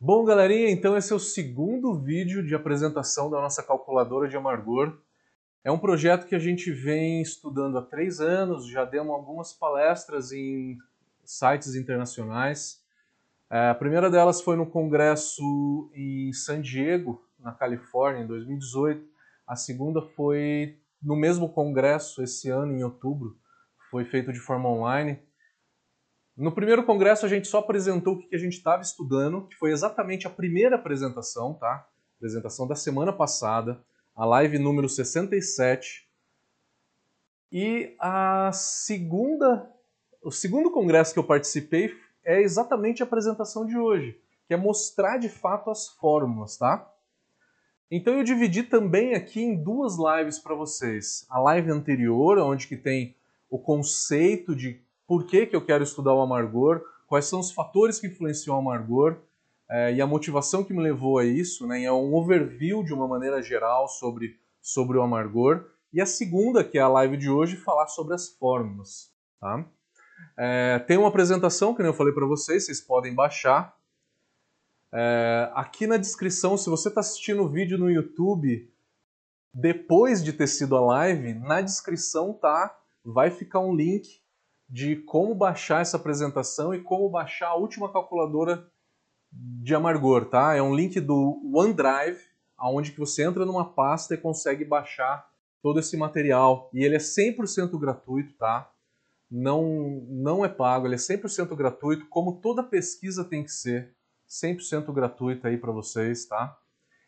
Bom, galerinha, então esse é o segundo vídeo de apresentação da nossa calculadora de amargor. É um projeto que a gente vem estudando há três anos, já demos algumas palestras em sites internacionais. É, a primeira delas foi no congresso em San Diego, na Califórnia, em 2018. A segunda foi no mesmo congresso, esse ano, em outubro, foi feito de forma online. No primeiro congresso a gente só apresentou o que a gente estava estudando, que foi exatamente a primeira apresentação, tá? Apresentação da semana passada, a live número 67. E a segunda, o segundo congresso que eu participei é exatamente a apresentação de hoje, que é mostrar de fato as fórmulas, tá? Então eu dividi também aqui em duas lives para vocês. A live anterior, onde que tem o conceito de por que, que eu quero estudar o amargor, quais são os fatores que influenciam o amargor é, e a motivação que me levou a isso, né? É um overview de uma maneira geral sobre, sobre o amargor. E a segunda, que é a live de hoje, falar sobre as fórmulas. Tá? É, tem uma apresentação, que eu falei para vocês, vocês podem baixar. É, aqui na descrição, se você está assistindo o vídeo no YouTube depois de ter sido a live, na descrição tá, vai ficar um link de como baixar essa apresentação e como baixar a última calculadora de amargor, tá? É um link do OneDrive, aonde que você entra numa pasta e consegue baixar todo esse material. E ele é 100% gratuito, tá? Não, não é pago, ele é 100% gratuito, como toda pesquisa tem que ser, 100% gratuita aí para vocês, tá?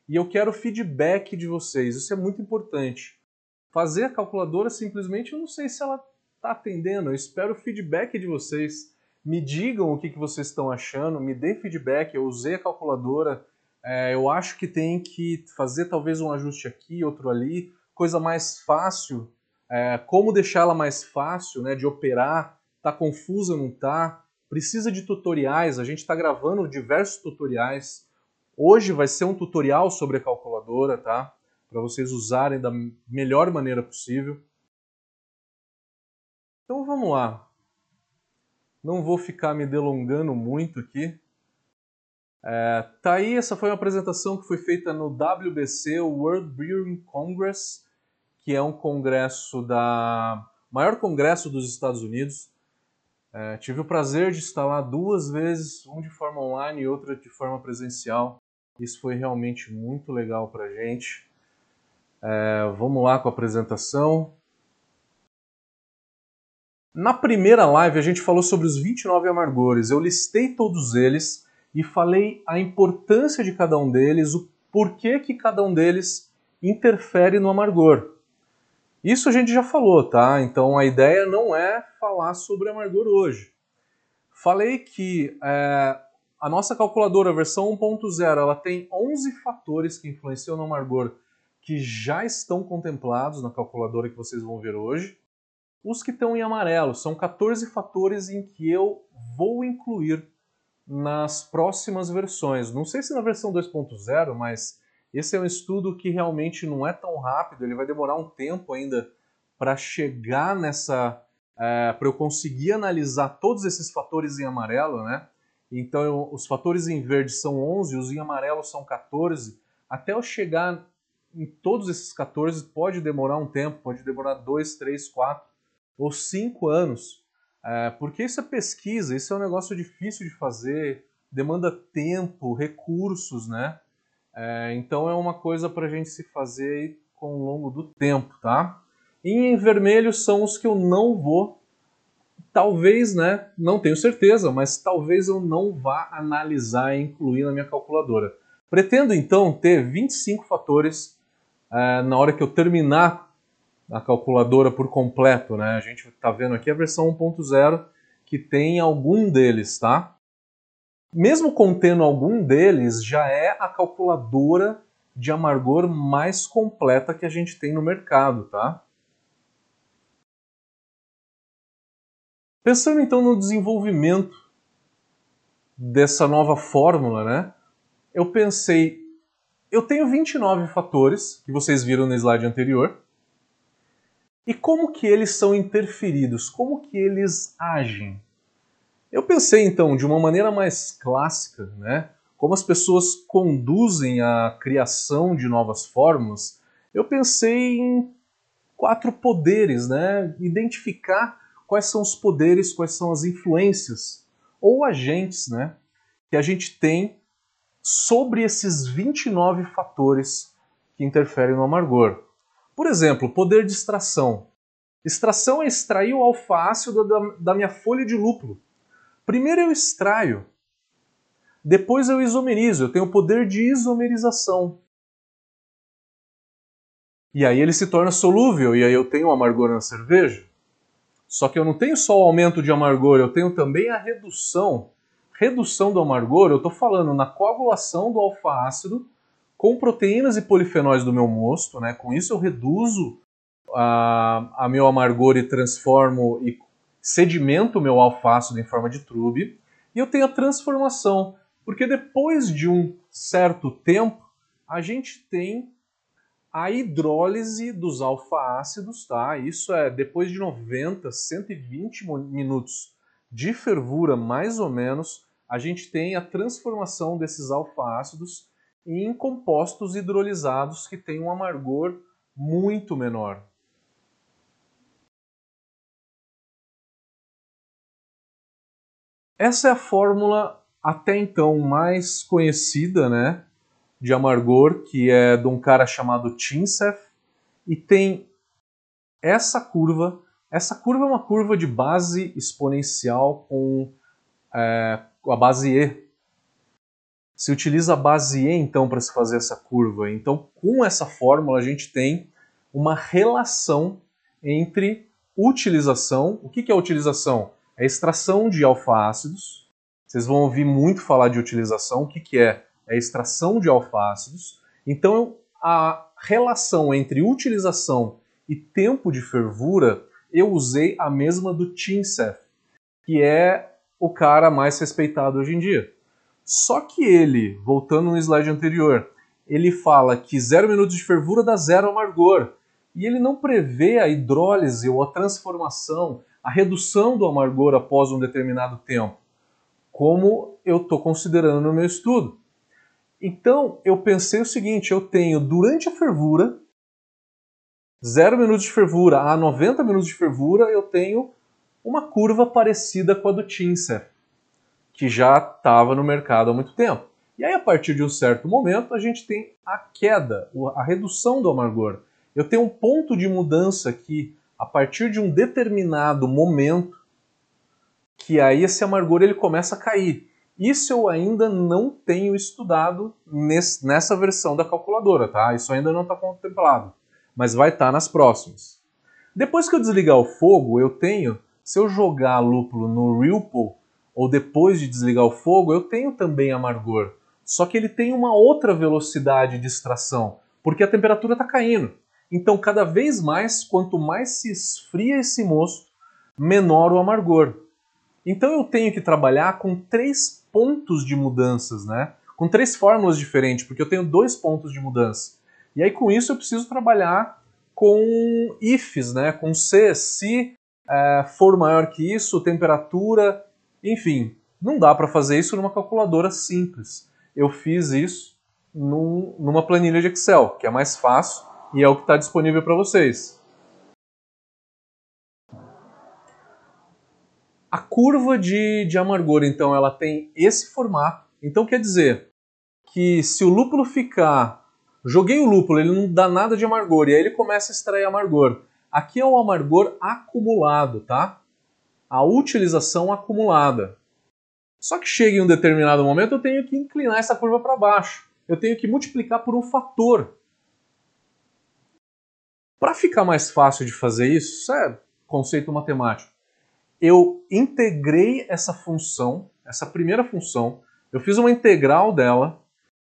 E eu quero feedback de vocês, isso é muito importante. Fazer a calculadora simplesmente, eu não sei se ela está atendendo. Eu espero o feedback de vocês. Me digam o que, que vocês estão achando, me dê feedback. Eu usei a calculadora, é, eu acho que tem que fazer talvez um ajuste aqui, outro ali, coisa mais fácil. É, como deixá-la mais fácil né, de operar? Tá confusa, não tá? Precisa de tutoriais, a gente está gravando diversos tutoriais. Hoje vai ser um tutorial sobre a calculadora, tá? Para vocês usarem da melhor maneira possível. Então vamos lá. Não vou ficar me delongando muito aqui. É, tá aí, essa foi uma apresentação que foi feita no WBC, o World Brewing Congress, que é um congresso da maior congresso dos Estados Unidos. É, tive o prazer de estar lá duas vezes, um de forma online e outra de forma presencial. Isso foi realmente muito legal para gente. É, vamos lá com a apresentação. Na primeira live a gente falou sobre os 29 amargores. Eu listei todos eles e falei a importância de cada um deles, o porquê que cada um deles interfere no amargor. Isso a gente já falou, tá? Então a ideia não é falar sobre amargor hoje. Falei que é, a nossa calculadora versão 1.0 ela tem 11 fatores que influenciam no amargor que já estão contemplados na calculadora que vocês vão ver hoje. Os que estão em amarelo são 14 fatores em que eu vou incluir nas próximas versões. Não sei se na versão 2.0, mas esse é um estudo que realmente não é tão rápido, ele vai demorar um tempo ainda para chegar nessa. É, para eu conseguir analisar todos esses fatores em amarelo, né? Então, eu, os fatores em verde são 11, os em amarelo são 14. Até eu chegar em todos esses 14 pode demorar um tempo, pode demorar 2, 3, 4 ou cinco anos. É, porque isso é pesquisa, isso é um negócio difícil de fazer, demanda tempo, recursos, né? É, então é uma coisa para a gente se fazer com o longo do tempo, tá? E em vermelho são os que eu não vou, talvez, né? Não tenho certeza, mas talvez eu não vá analisar e incluir na minha calculadora. Pretendo então ter 25 fatores é, na hora que eu terminar a calculadora por completo, né? A gente está vendo aqui a versão 1.0 que tem algum deles, tá? Mesmo contendo algum deles, já é a calculadora de amargor mais completa que a gente tem no mercado, tá? Pensando então no desenvolvimento dessa nova fórmula, né? Eu pensei, eu tenho 29 fatores que vocês viram no slide anterior. E como que eles são interferidos? Como que eles agem? Eu pensei então de uma maneira mais clássica, né? como as pessoas conduzem a criação de novas fórmulas, eu pensei em quatro poderes, né? Identificar quais são os poderes, quais são as influências ou agentes, né, que a gente tem sobre esses 29 fatores que interferem no amargor. Por exemplo, poder de extração. Extração é extrair o alfa-ácido da, da minha folha de lúpulo. Primeiro eu extraio, depois eu isomerizo, eu tenho o poder de isomerização. E aí ele se torna solúvel, e aí eu tenho amargor na cerveja. Só que eu não tenho só o aumento de amargor, eu tenho também a redução. Redução do amargor, eu estou falando na coagulação do alfa-ácido com proteínas e polifenóis do meu mosto, né? Com isso eu reduzo a, a meu amargor e transformo e sedimento o meu alfa-ácido em forma de trube. E eu tenho a transformação, porque depois de um certo tempo, a gente tem a hidrólise dos alfa-ácidos, tá? Isso é depois de 90, 120 minutos de fervura, mais ou menos, a gente tem a transformação desses alfa-ácidos em compostos hidrolisados que têm um amargor muito menor. Essa é a fórmula até então mais conhecida, né? de amargor, que é de um cara chamado Tinsef, e tem essa curva. Essa curva é uma curva de base exponencial com é, a base E. Se utiliza a base E então para se fazer essa curva. Então, com essa fórmula, a gente tem uma relação entre utilização. O que é utilização? É extração de alfa-ácidos. Vocês vão ouvir muito falar de utilização. O que é? é extração de alfácidos. Então, a relação entre utilização e tempo de fervura, eu usei a mesma do Tinsef, que é o cara mais respeitado hoje em dia. Só que ele, voltando no slide anterior, ele fala que zero minutos de fervura dá zero amargor. E ele não prevê a hidrólise ou a transformação, a redução do amargor após um determinado tempo, como eu estou considerando no meu estudo. Então eu pensei o seguinte: eu tenho durante a fervura, 0 minutos de fervura a 90 minutos de fervura, eu tenho uma curva parecida com a do Tinsef, que já estava no mercado há muito tempo. E aí, a partir de um certo momento, a gente tem a queda, a redução do amargor. Eu tenho um ponto de mudança aqui, a partir de um determinado momento, que aí esse amargor ele começa a cair. Isso eu ainda não tenho estudado nesse, nessa versão da calculadora, tá? Isso ainda não está contemplado, mas vai estar tá nas próximas. Depois que eu desligar o fogo, eu tenho, se eu jogar lúpulo no Ripple, ou depois de desligar o fogo, eu tenho também amargor. Só que ele tem uma outra velocidade de extração, porque a temperatura está caindo. Então, cada vez mais, quanto mais se esfria esse mosto, menor o amargor. Então eu tenho que trabalhar com três pontos de mudanças, né? Com três fórmulas diferentes, porque eu tenho dois pontos de mudança. E aí com isso eu preciso trabalhar com ifs, né? Com se, se é, for maior que isso, temperatura, enfim. Não dá para fazer isso numa calculadora simples. Eu fiz isso num, numa planilha de Excel, que é mais fácil e é o que está disponível para vocês. A curva de, de amargor, então, ela tem esse formato. Então quer dizer que se o lúpulo ficar... Joguei o lúpulo, ele não dá nada de amargor, e aí ele começa a extrair amargor. Aqui é o amargor acumulado, tá? A utilização acumulada. Só que chega em um determinado momento, eu tenho que inclinar essa curva para baixo. Eu tenho que multiplicar por um fator. Para ficar mais fácil de fazer isso, isso é conceito matemático eu integrei essa função, essa primeira função, eu fiz uma integral dela,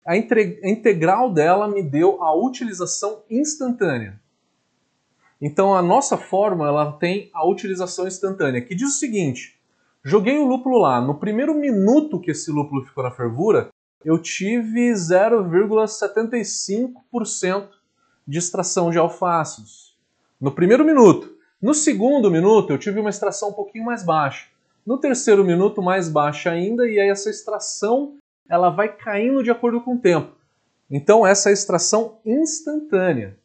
a, integral dela me deu a utilização instantânea. Então a nossa fórmula ela tem a utilização instantânea, que diz o seguinte: joguei o lúpulo lá, no primeiro minuto que esse lúpulo ficou na fervura, eu tive 0,75% de extração de alfácidos. No primeiro minuto. No segundo minuto, eu tive uma extração um pouquinho mais baixa. No terceiro minuto, mais baixa ainda, e aí essa extração ela vai caindo de acordo com o tempo. Então essa é a extração instantânea.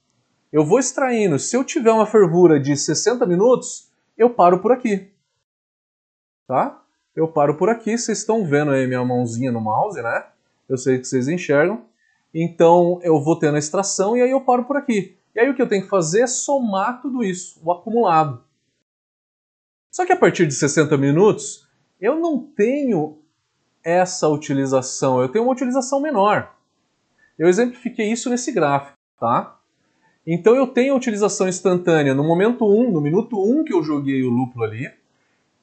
Eu vou extraindo, se eu tiver uma fervura de 60 minutos, eu paro por aqui. Tá? Eu paro por aqui, vocês estão vendo aí minha mãozinha no mouse, né? Eu sei que vocês enxergam. Então eu vou tendo a extração e aí eu paro por aqui. E aí o que eu tenho que fazer é somar tudo isso, o acumulado. Só que a partir de 60 minutos, eu não tenho essa utilização, eu tenho uma utilização menor. Eu exemplifiquei isso nesse gráfico, tá? Então eu tenho a utilização instantânea no momento 1, no minuto 1 que eu joguei o lúpulo ali,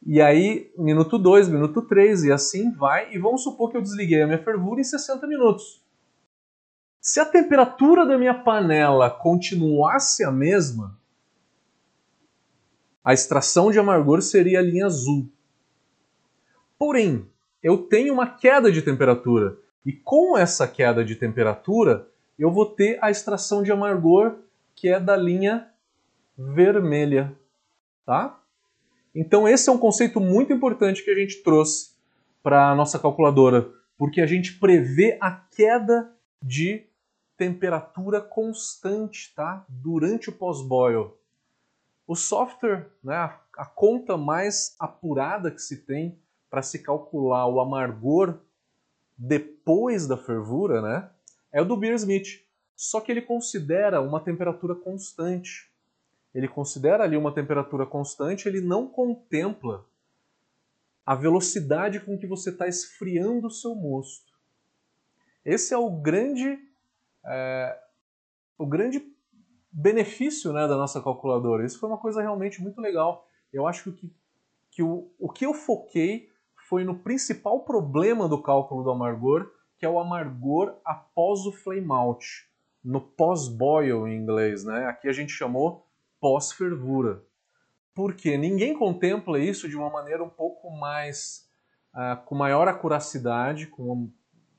e aí minuto 2, minuto 3 e assim vai, e vamos supor que eu desliguei a minha fervura em 60 minutos. Se a temperatura da minha panela continuasse a mesma, a extração de amargor seria a linha azul. Porém, eu tenho uma queda de temperatura. E com essa queda de temperatura, eu vou ter a extração de amargor que é da linha vermelha. Tá? Então, esse é um conceito muito importante que a gente trouxe para a nossa calculadora, porque a gente prevê a queda de temperatura constante tá? durante o pós-boil. O software, né, a conta mais apurada que se tem para se calcular o amargor depois da fervura, né, é o do Beer Smith. Só que ele considera uma temperatura constante. Ele considera ali uma temperatura constante, ele não contempla a velocidade com que você está esfriando o seu mosto. Esse é o grande, é, o grande benefício né, da nossa calculadora. Isso foi uma coisa realmente muito legal. Eu acho que, que o, o que eu foquei foi no principal problema do cálculo do amargor, que é o amargor após o flame out, no pós-boil em inglês. Né? Aqui a gente chamou pós-fervura. Porque ninguém contempla isso de uma maneira um pouco mais. Uh, com maior acuracidade, com uma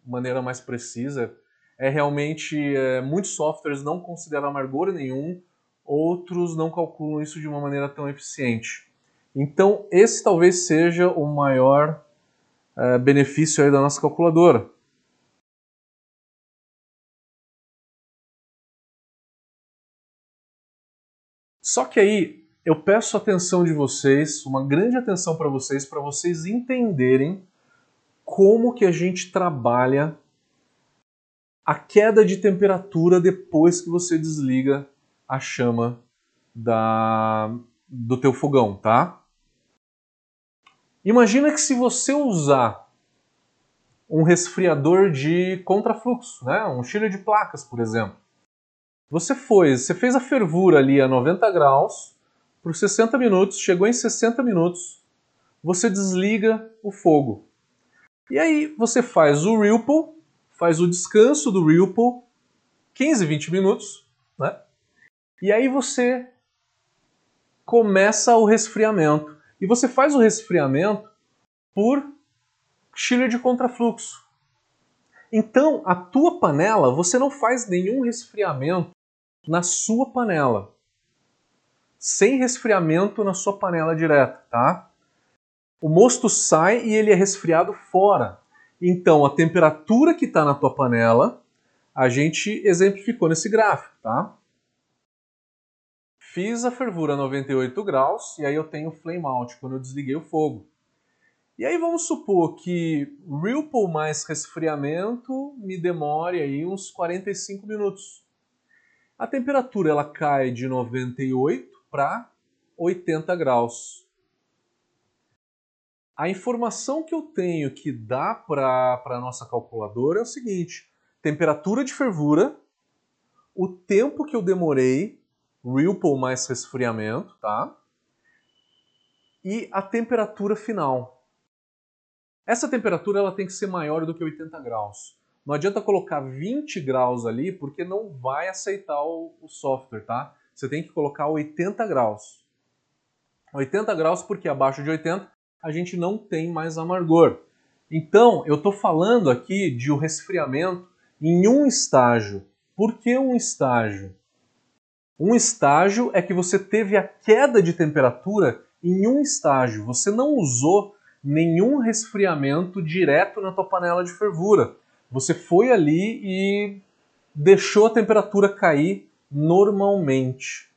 maneira mais precisa é realmente é, muitos softwares não consideram amargor nenhum, outros não calculam isso de uma maneira tão eficiente. Então esse talvez seja o maior é, benefício aí da nossa calculadora. Só que aí eu peço atenção de vocês, uma grande atenção para vocês, para vocês entenderem como que a gente trabalha a queda de temperatura depois que você desliga a chama da, do teu fogão, tá? Imagina que se você usar um resfriador de contrafluxo, né? um chiller de placas, por exemplo. Você foi, você fez a fervura ali a 90 graus por 60 minutos, chegou em 60 minutos, você desliga o fogo. E aí você faz o ripple faz o descanso do Ripple, 15, 20 minutos, né? E aí você começa o resfriamento. E você faz o resfriamento por chiller de contrafluxo. Então, a tua panela, você não faz nenhum resfriamento na sua panela. Sem resfriamento na sua panela direta, tá? O mosto sai e ele é resfriado fora. Então, a temperatura que está na tua panela, a gente exemplificou nesse gráfico, tá? Fiz a fervura a 98 graus e aí eu tenho flame out quando eu desliguei o fogo. E aí vamos supor que Ripple mais resfriamento me demore aí uns 45 minutos. A temperatura ela cai de 98 para 80 graus. A informação que eu tenho que dá para a nossa calculadora é o seguinte: temperatura de fervura, o tempo que eu demorei, Ripple mais resfriamento, tá? E a temperatura final. Essa temperatura ela tem que ser maior do que 80 graus. Não adianta colocar 20 graus ali, porque não vai aceitar o, o software, tá? Você tem que colocar 80 graus. 80 graus porque abaixo de 80 a gente não tem mais amargor. Então, eu estou falando aqui de um resfriamento em um estágio. Por que um estágio? Um estágio é que você teve a queda de temperatura em um estágio. Você não usou nenhum resfriamento direto na tua panela de fervura. Você foi ali e deixou a temperatura cair normalmente.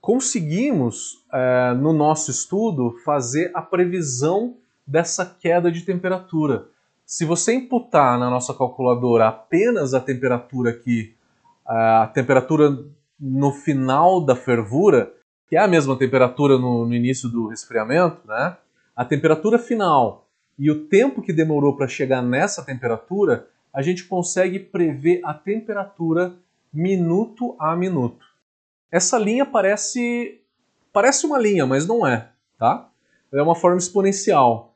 Conseguimos, é, no nosso estudo, fazer a previsão dessa queda de temperatura. Se você imputar na nossa calculadora apenas a temperatura aqui, a temperatura no final da fervura, que é a mesma temperatura no, no início do resfriamento, né? A temperatura final e o tempo que demorou para chegar nessa temperatura, a gente consegue prever a temperatura minuto a minuto. Essa linha parece parece uma linha, mas não é, tá? É uma forma exponencial.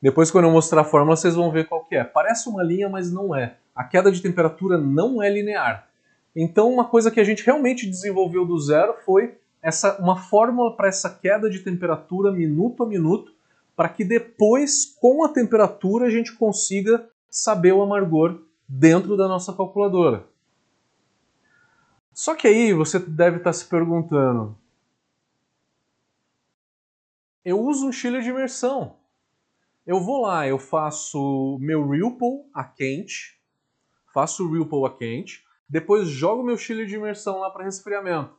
Depois, quando eu mostrar a fórmula, vocês vão ver qual que é. Parece uma linha, mas não é. A queda de temperatura não é linear. Então, uma coisa que a gente realmente desenvolveu do zero foi essa, uma fórmula para essa queda de temperatura minuto a minuto, para que depois, com a temperatura, a gente consiga saber o amargor dentro da nossa calculadora. Só que aí você deve estar se perguntando: eu uso um chiller de imersão. Eu vou lá, eu faço meu Ripple a quente, faço o Ripple a quente, depois jogo meu chiller de imersão lá para resfriamento.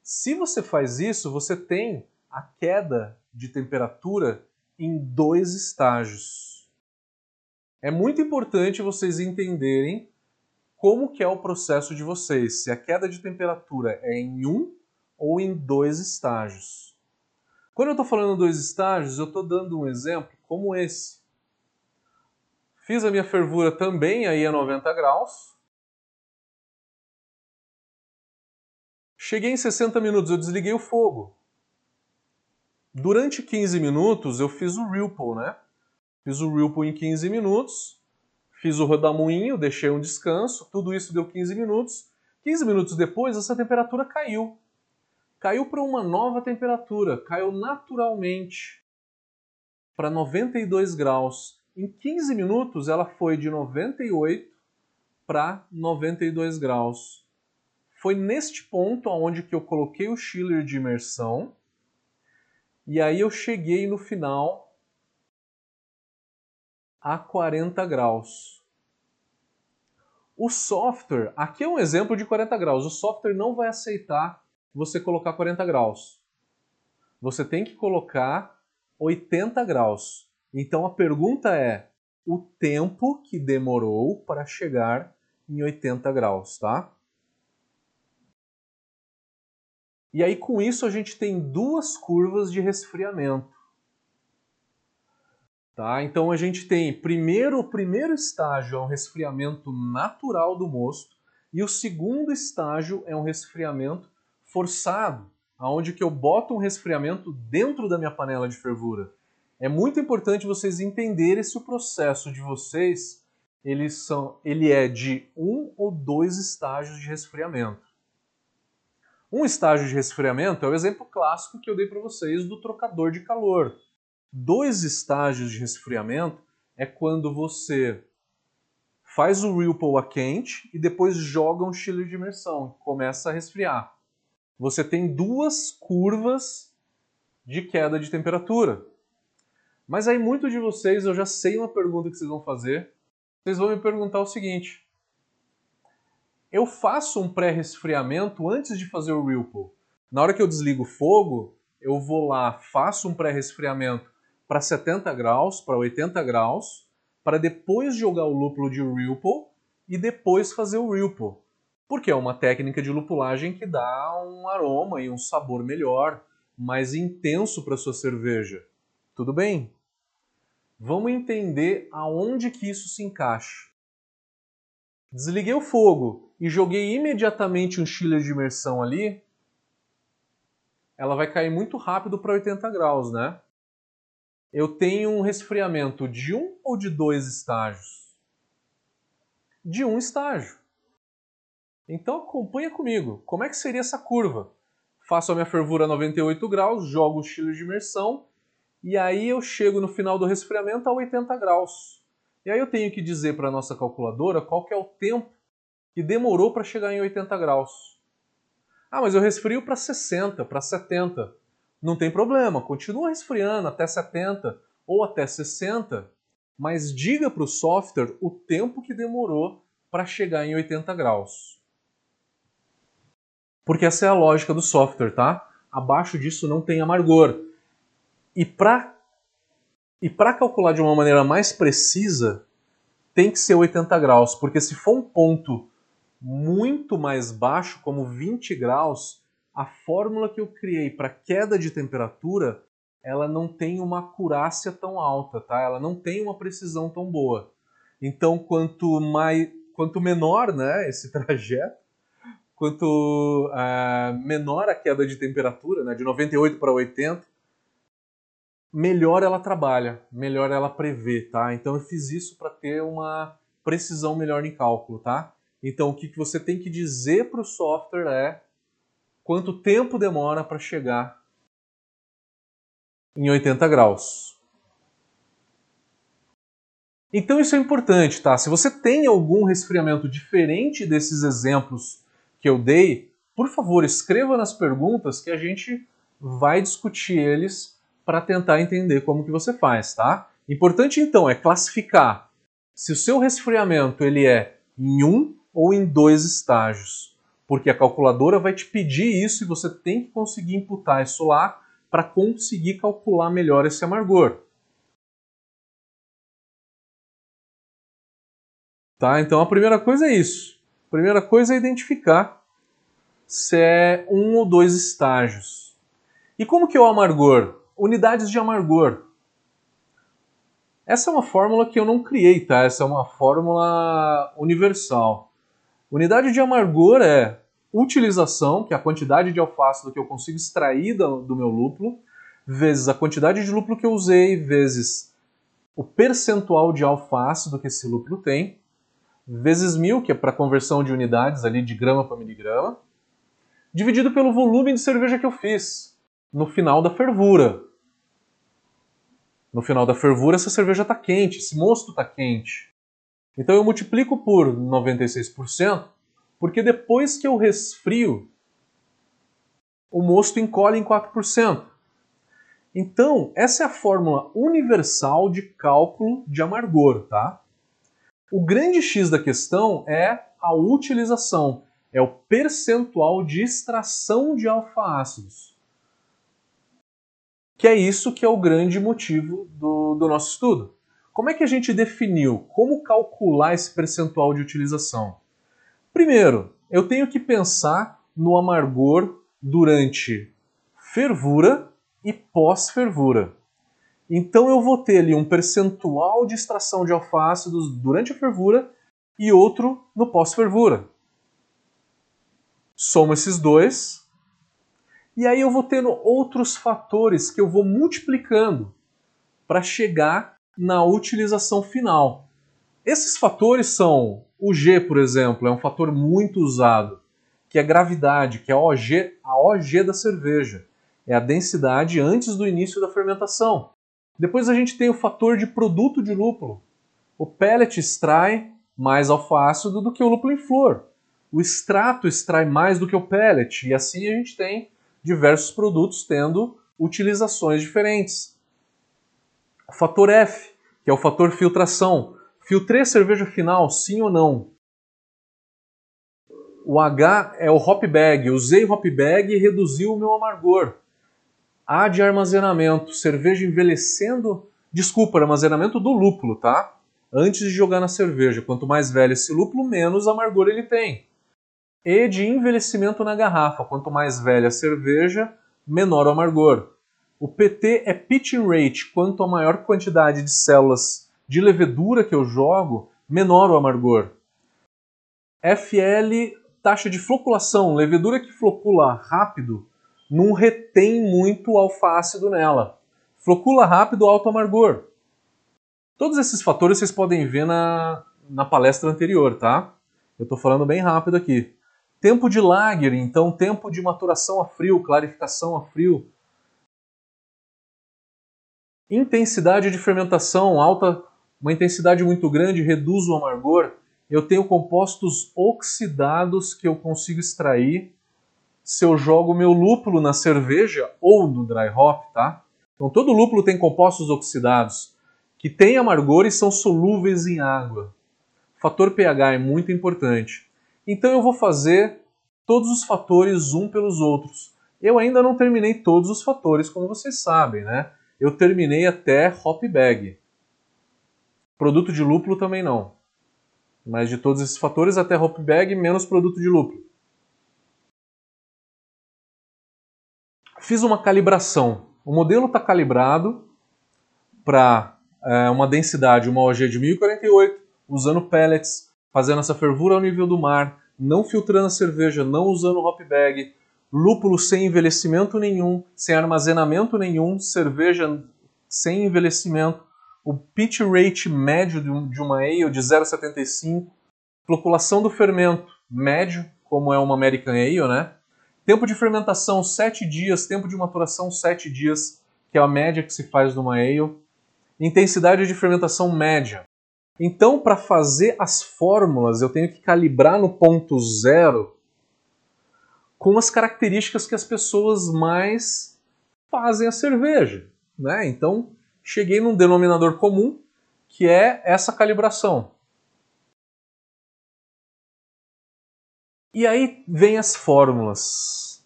Se você faz isso, você tem a queda de temperatura em dois estágios. É muito importante vocês entenderem como que é o processo de vocês, se a queda de temperatura é em um ou em dois estágios. Quando eu estou falando dois estágios, eu estou dando um exemplo como esse. Fiz a minha fervura também aí a 90 graus, Cheguei em 60 minutos, eu desliguei o fogo. Durante 15 minutos eu fiz o Ripple, né? Fiz o Ripple em 15 minutos, fiz o rodamuinho, deixei um descanso, tudo isso deu 15 minutos. 15 minutos depois essa temperatura caiu. Caiu para uma nova temperatura, caiu naturalmente para 92 graus. Em 15 minutos ela foi de 98 para 92 graus. Foi neste ponto onde que eu coloquei o chiller de imersão e aí eu cheguei no final a 40 graus. O software, aqui é um exemplo de 40 graus, o software não vai aceitar você colocar 40 graus. Você tem que colocar 80 graus. Então a pergunta é o tempo que demorou para chegar em 80 graus, tá? E aí, com isso, a gente tem duas curvas de resfriamento. Tá? Então, a gente tem primeiro o primeiro estágio é um resfriamento natural do mosto e o segundo estágio é um resfriamento forçado, aonde que eu boto um resfriamento dentro da minha panela de fervura. É muito importante vocês entenderem se o processo de vocês eles são, ele é de um ou dois estágios de resfriamento. Um estágio de resfriamento é o exemplo clássico que eu dei para vocês do trocador de calor. Dois estágios de resfriamento é quando você faz o Ripple a quente e depois joga um chiller de imersão, começa a resfriar. Você tem duas curvas de queda de temperatura. Mas aí muito de vocês, eu já sei uma pergunta que vocês vão fazer. Vocês vão me perguntar o seguinte: eu faço um pré-resfriamento antes de fazer o Ripple. Na hora que eu desligo o fogo, eu vou lá, faço um pré-resfriamento para 70 graus, para 80 graus, para depois jogar o lúpulo de Ripple e depois fazer o Ripple. Porque é uma técnica de lupulagem que dá um aroma e um sabor melhor, mais intenso para sua cerveja. Tudo bem? Vamos entender aonde que isso se encaixa. Desliguei o fogo e joguei imediatamente um chiller de imersão ali, ela vai cair muito rápido para 80 graus, né? Eu tenho um resfriamento de um ou de dois estágios? De um estágio. Então acompanha comigo. Como é que seria essa curva? Faço a minha fervura a 98 graus, jogo o chiller de imersão e aí eu chego no final do resfriamento a 80 graus. E aí eu tenho que dizer para a nossa calculadora qual que é o tempo que demorou para chegar em 80 graus. Ah, mas eu resfrio para 60, para 70. não tem problema, continua resfriando até 70 ou até 60, mas diga para o software o tempo que demorou para chegar em 80 graus. Porque essa é a lógica do software, tá? Abaixo disso não tem amargor. E para e para calcular de uma maneira mais precisa, tem que ser 80 graus, porque se for um ponto muito mais baixo, como 20 graus, a fórmula que eu criei para queda de temperatura, ela não tem uma acurácia tão alta, tá? Ela não tem uma precisão tão boa. Então, quanto mais, quanto menor, né, esse trajeto, quanto uh, menor a queda de temperatura, né, de 98 para 80, melhor ela trabalha, melhor ela prevê, tá? Então eu fiz isso para ter uma precisão melhor em cálculo, tá? Então o que, você tem que dizer para o software é quanto tempo demora para chegar em 80 graus. Então isso é importante, tá? Se você tem algum resfriamento diferente desses exemplos que eu dei, por favor, escreva nas perguntas que a gente vai discutir eles para tentar entender como que você faz, tá? Importante então é classificar se o seu resfriamento ele é em um ou em dois estágios, porque a calculadora vai te pedir isso e você tem que conseguir imputar isso lá para conseguir calcular melhor esse amargor. Tá? Então a primeira coisa é isso. A primeira coisa é identificar se é um ou dois estágios. E como que é o amargor? Unidades de amargor. Essa é uma fórmula que eu não criei, tá? Essa é uma fórmula universal. Unidade de amargor é utilização, que é a quantidade de alfácido que eu consigo extrair do, meu lúpulo, vezes a quantidade de lúpulo que eu usei, vezes o percentual de alfácido que esse lúpulo tem, vezes mil, que é para conversão de unidades ali de grama para miligrama, dividido pelo volume de cerveja que eu fiz no final da fervura. No final da fervura, essa cerveja está quente, esse mosto está quente. Então eu multiplico por 96%, porque depois que eu resfrio, o mosto encolhe em 4%. Então, essa é a fórmula universal de cálculo de amargor, tá? O grande X da questão é a utilização, é o percentual de extração de alfa-ácidos que é isso que é o grande motivo do, do nosso estudo. Como é que a gente definiu? Como calcular esse percentual de utilização? Primeiro, eu tenho que pensar no amargor durante fervura e pós-fervura. Então eu vou ter ali um percentual de extração de alfácidos durante a fervura e outro no pós-fervura. Soma esses dois, e aí eu vou tendo outros fatores que eu vou multiplicando para chegar na utilização final. Esses fatores são o G, por exemplo, é um fator muito usado, que é a gravidade, que é a OG, a OG da cerveja. É a densidade antes do início da fermentação. Depois a gente tem o fator de produto de lúpulo. O pellet extrai mais alfa-ácido do que o lúpulo em flor. O extrato extrai mais do que o pellet. E assim a gente tem diversos produtos tendo utilizações diferentes. O fator F, que é o fator filtração. Filtrei a cerveja final, sim ou não? O H é o hop bag. Usei hop bag e reduziu o meu amargor. A de armazenamento, cerveja envelhecendo. Desculpa, armazenamento do lúpulo, tá? Antes de jogar na cerveja. Quanto mais velho esse lúpulo, menos amargor ele tem e de envelhecimento na garrafa. Quanto mais velha a cerveja, menor o amargor. O PT é pitching rate. Quanto a maior quantidade de células de levedura que eu jogo, menor o amargor. FL, taxa de floculação. Levedura que flocula rápido não retém muito alfa-ácido nela. Flocula rápido, alto amargor. Todos esses fatores vocês podem ver na, na palestra anterior, tá? Eu estou falando bem rápido aqui. Tempo de lager, então, tempo de maturação a frio, clarificação a frio. Intensidade de fermentação, alta, uma intensidade muito grande reduz o amargor. Eu tenho compostos oxidados que eu consigo extrair se eu jogo meu lúpulo na cerveja ou no dry hop, tá? Então todo lúpulo tem compostos oxidados que têm amargor e são solúveis em água. O fator pH é muito importante. Então eu vou fazer todos os fatores um pelos outros. Eu ainda não terminei todos os fatores, como vocês sabem, né? Eu terminei até hop bag. Produto de lúpulo também não. Mas de todos esses fatores, até hop bag menos produto de lúpulo. Fiz uma calibração. O modelo está calibrado para é, uma densidade, uma OG de 1048, usando pellets, fazendo essa fervura ao nível do mar, não filtrando a cerveja, não usando hop bag, lúpulo sem envelhecimento nenhum, sem armazenamento nenhum, cerveja sem envelhecimento, o pitch rate médio de uma ale de 0,75, floculação do fermento médio, como é uma American Ale, né? Tempo de fermentação 7 dias, tempo de maturação 7 dias, que é a média que se faz numa ale. Intensidade de fermentação média. Então, para fazer as fórmulas, eu tenho que calibrar no ponto zero com as características que as pessoas mais fazem a cerveja. Né? Então, cheguei num denominador comum, que é essa calibração. E aí vem as fórmulas.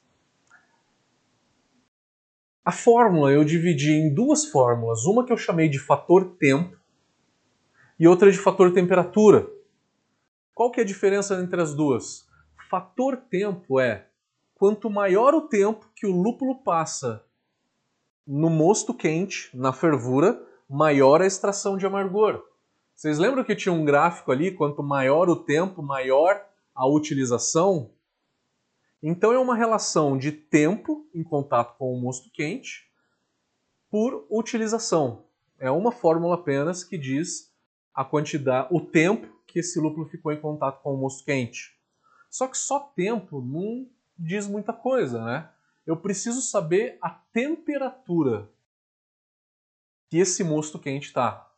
A fórmula eu dividi em duas fórmulas, uma que eu chamei de fator tempo e outra de fator temperatura. Qual que é a diferença entre as duas? Fator tempo é quanto maior o tempo que o lúpulo passa no mosto quente, na fervura, maior a extração de amargor. Vocês lembram que tinha um gráfico ali, quanto maior o tempo, maior a utilização? Então é uma relação de tempo em contato com o mosto quente por utilização. É uma fórmula apenas que diz a quantidade, o tempo que esse lúpulo ficou em contato com o mosto quente. Só que só tempo não diz muita coisa, né? Eu preciso saber a temperatura que esse mosto quente está.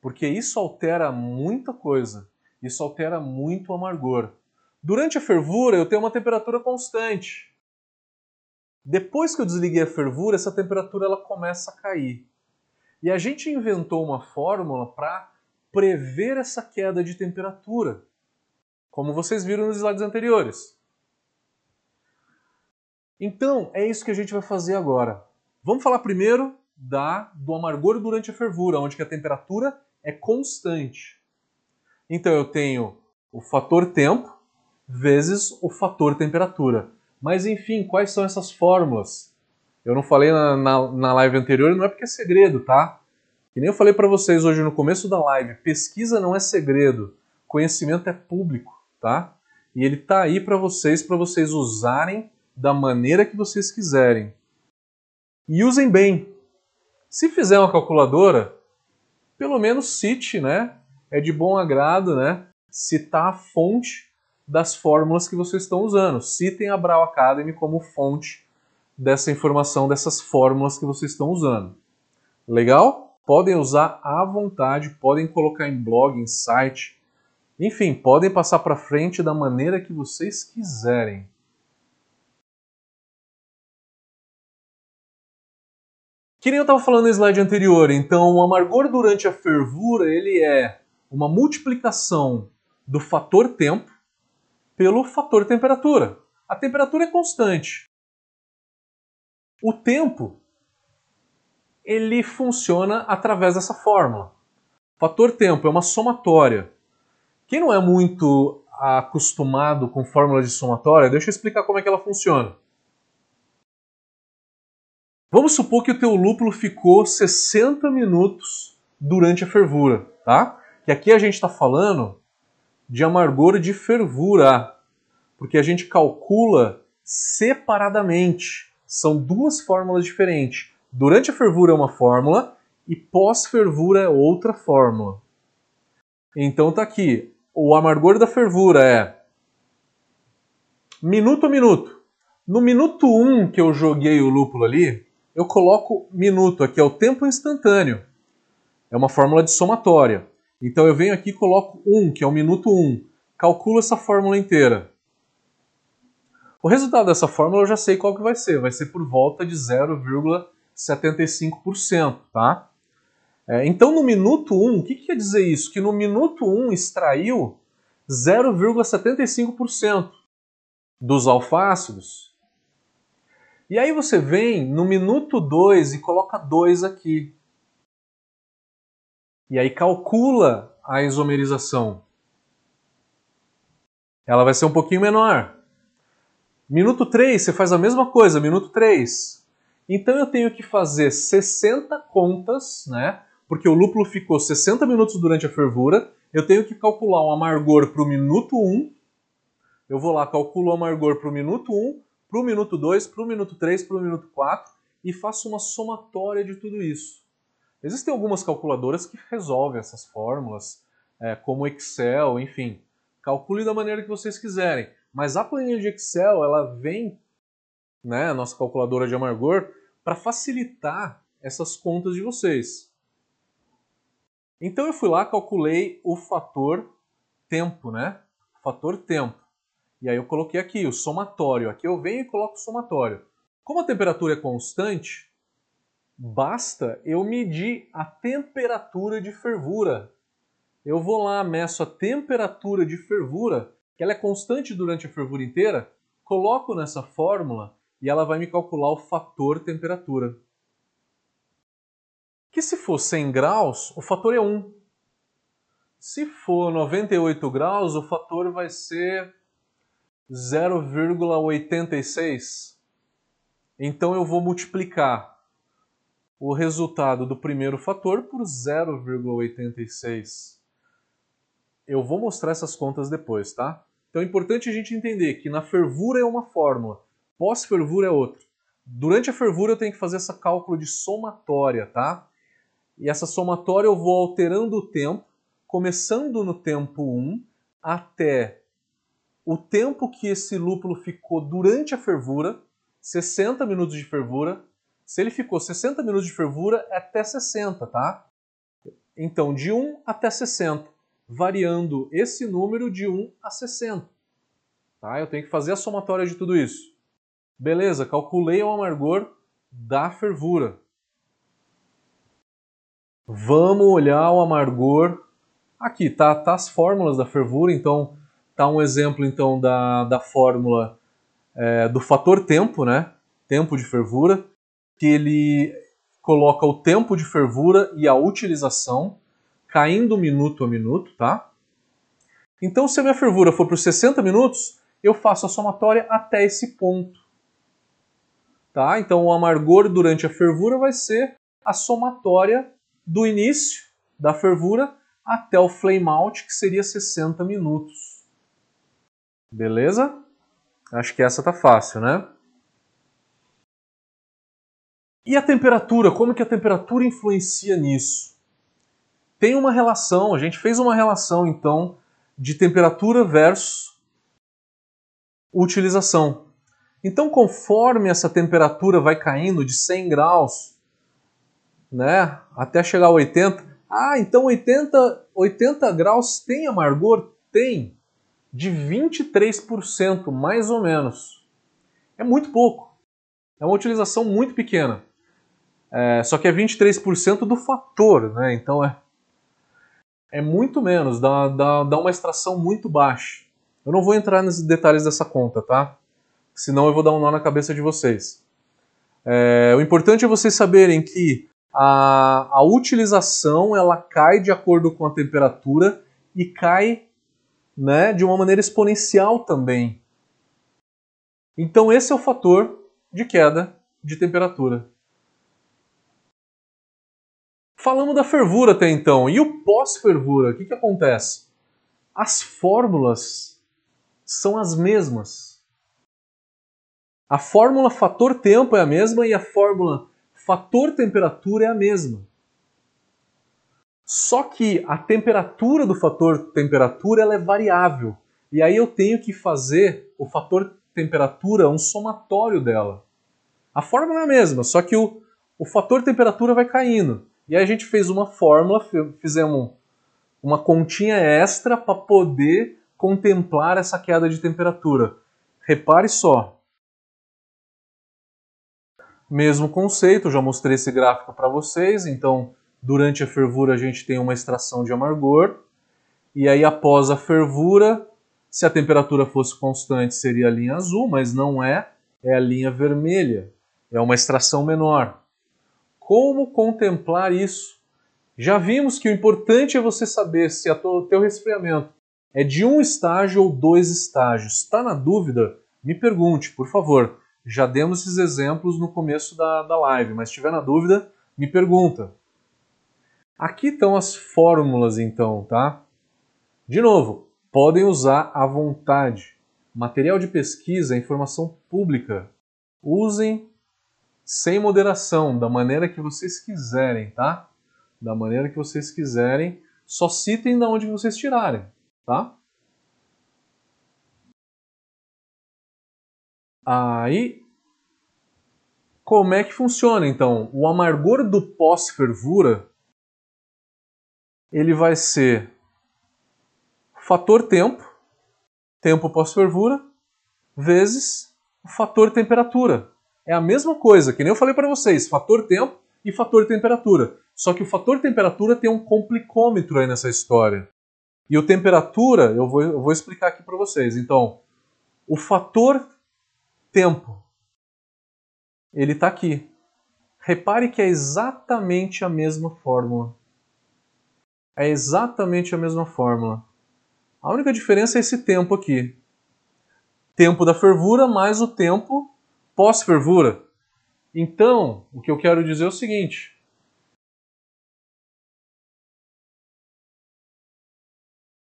Porque isso altera muita coisa. Isso altera muito o amargor. Durante a fervura, eu tenho uma temperatura constante. Depois que eu desliguei a fervura, essa temperatura ela começa a cair. E a gente inventou uma fórmula para prever essa queda de temperatura, como vocês viram nos slides anteriores. Então, é isso que a gente vai fazer agora. Vamos falar primeiro da do amargor durante a fervura, onde a temperatura é constante. Então eu tenho o fator tempo vezes o fator temperatura. Mas enfim, quais são essas fórmulas? Eu não falei na, na, na live anterior, não é porque é segredo, tá? Que nem eu falei para vocês hoje no começo da live, pesquisa não é segredo, conhecimento é público, tá? E ele tá aí para vocês, para vocês usarem da maneira que vocês quiserem. E usem bem. Se fizer uma calculadora, pelo menos cite, né? É de bom agrado, né? Citar a fonte das fórmulas que vocês estão usando. Citem a Brau Academy como fonte dessa informação, dessas fórmulas que vocês estão usando. Legal? Podem usar à vontade, podem colocar em blog, em site, enfim, podem passar para frente da maneira que vocês quiserem. Que nem eu estava falando no slide anterior, então o amargor durante a fervura ele é uma multiplicação do fator tempo pelo fator temperatura. A temperatura é constante. O tempo ele funciona através dessa fórmula. Fator tempo é uma somatória. Quem não é muito acostumado com fórmula de somatória, deixa eu explicar como é que ela funciona. Vamos supor que o teu lúpulo ficou 60 minutos durante a fervura, tá? Que aqui a gente está falando de amargor de fervura, porque a gente calcula separadamente. São duas fórmulas diferentes. Durante a fervura é uma fórmula e pós-fervura é outra fórmula. Então tá aqui. O amargor da fervura é minuto a minuto. No minuto 1 um que eu joguei o lúpulo ali, eu coloco minuto, aqui é o tempo instantâneo. É uma fórmula de somatória. Então eu venho aqui e coloco 1, que é o minuto 1. Calculo essa fórmula inteira. O resultado dessa fórmula eu já sei qual que vai ser, vai ser por volta de 0,75%, tá? É, então no minuto 1, o que, que quer dizer isso? Que no minuto 1 extraiu 0,75% dos alfácidos. E aí você vem no minuto 2 e coloca 2 aqui. E aí calcula a isomerização. Ela vai ser um pouquinho menor. Minuto 3, você faz a mesma coisa, minuto 3. Então eu tenho que fazer 60 contas, né? Porque o lúpulo ficou 60 minutos durante a fervura. Eu tenho que calcular o amargor para o minuto 1. Eu vou lá, calculo o amargor para o minuto 1, para o minuto 2, para o minuto 3, para o minuto 4 e faço uma somatória de tudo isso. Existem algumas calculadoras que resolvem essas fórmulas, é, como Excel, enfim. Calcule da maneira que vocês quiserem. Mas a planilha de Excel, ela vem, né, a nossa calculadora de amargor, para facilitar essas contas de vocês. Então eu fui lá, calculei o fator tempo, né? Fator tempo. E aí eu coloquei aqui o somatório. Aqui eu venho e coloco o somatório. Como a temperatura é constante, Basta eu medir a temperatura de fervura. Eu vou lá, meço a temperatura de fervura, que ela é constante durante a fervura inteira, coloco nessa fórmula e ela vai me calcular o fator temperatura. Que se for 100 graus, o fator é 1. Se for 98 graus, o fator vai ser 0,86. Então eu vou multiplicar o resultado do primeiro fator por 0,86. Eu vou mostrar essas contas depois, tá? Então é importante a gente entender que na fervura é uma fórmula, pós-fervura é outra. Durante a fervura eu tenho que fazer essa cálculo de somatória, tá? E essa somatória eu vou alterando o tempo, começando no tempo 1 até o tempo que esse lúpulo ficou durante a fervura, 60 minutos de fervura, se ele ficou 60 minutos de fervura, é até 60, tá? Então, de 1 até 60, variando esse número de 1 a 60. Tá? Eu tenho que fazer a somatória de tudo isso. Beleza, calculei o amargor da fervura. Vamos olhar o amargor. Aqui, tá, tá as fórmulas da fervura, então tá um exemplo então da, da fórmula é, do fator tempo, né? Tempo de fervura que ele coloca o tempo de fervura e a utilização caindo minuto a minuto, tá? Então, se a minha fervura for por 60 minutos, eu faço a somatória até esse ponto. Tá? Então, o amargor durante a fervura vai ser a somatória do início da fervura até o flame out, que seria 60 minutos. Beleza? Acho que essa tá fácil, né? E a temperatura? Como que a temperatura influencia nisso? Tem uma relação, a gente fez uma relação então de temperatura versus utilização. Então, conforme essa temperatura vai caindo de 100 graus, né, até chegar a 80, ah, então 80, 80 graus tem amargor? Tem. De 23%, mais ou menos. É muito pouco. É uma utilização muito pequena. É, só que é 23% do fator, né? Então é, é muito menos, dá, dá, dá uma extração muito baixa. Eu não vou entrar nos detalhes dessa conta, tá? Senão eu vou dar um nó na cabeça de vocês. É, o importante é vocês saberem que a, a utilização ela cai de acordo com a temperatura e cai né, de uma maneira exponencial também. Então esse é o fator de queda de temperatura. Falamos da fervura até então. E o pós-fervura? O que, que acontece? As fórmulas são as mesmas. A fórmula fator tempo é a mesma e a fórmula fator temperatura é a mesma. Só que a temperatura do fator temperatura ela é variável. E aí eu tenho que fazer o fator temperatura um somatório dela. A fórmula é a mesma, só que o, o fator temperatura vai caindo. E aí a gente fez uma fórmula, fizemos uma continha extra para poder contemplar essa queda de temperatura. Repare só, Mesmo conceito, já mostrei esse gráfico para vocês. Então, durante a fervura a gente tem uma extração de amargor. E aí, após a fervura, se a temperatura fosse constante, seria a linha azul, mas não é, é a linha vermelha. É uma extração menor. Como contemplar isso? Já vimos que o importante é você saber se o teu resfriamento é de um estágio ou dois estágios. Está na dúvida? Me pergunte, por favor. Já demos esses exemplos no começo da, da live, mas se tiver na dúvida, me pergunta. Aqui estão as fórmulas, então, tá? De novo, podem usar à vontade. Material de pesquisa é informação pública. Usem sem moderação, da maneira que vocês quiserem, tá? Da maneira que vocês quiserem. Só citem da onde vocês tirarem, tá? Aí, como é que funciona então? O amargor do pós-fervura ele vai ser fator tempo, tempo pós-fervura, vezes o fator temperatura. É a mesma coisa, que nem eu falei para vocês, fator tempo e fator temperatura. Só que o fator temperatura tem um complicômetro aí nessa história. E o temperatura, eu vou, eu vou explicar aqui para vocês. Então, o fator tempo, ele está aqui. Repare que é exatamente a mesma fórmula. É exatamente a mesma fórmula. A única diferença é esse tempo aqui. Tempo da fervura mais o tempo pós-fervura. Então, o que eu quero dizer é o seguinte.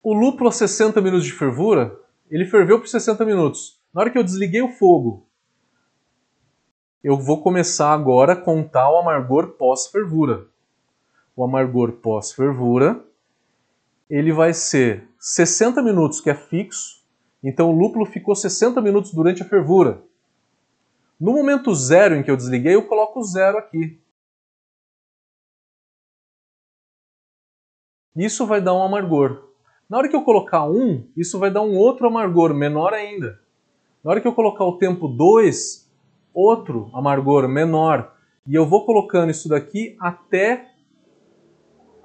O lúpulo a 60 minutos de fervura, ele ferveu por 60 minutos. Na hora que eu desliguei o fogo, eu vou começar agora a contar o amargor pós-fervura. O amargor pós-fervura, ele vai ser 60 minutos, que é fixo. Então o lúpulo ficou 60 minutos durante a fervura. No momento zero em que eu desliguei, eu coloco zero aqui. Isso vai dar um amargor. Na hora que eu colocar um, isso vai dar um outro amargor, menor ainda. Na hora que eu colocar o tempo 2, outro amargor menor. E eu vou colocando isso daqui até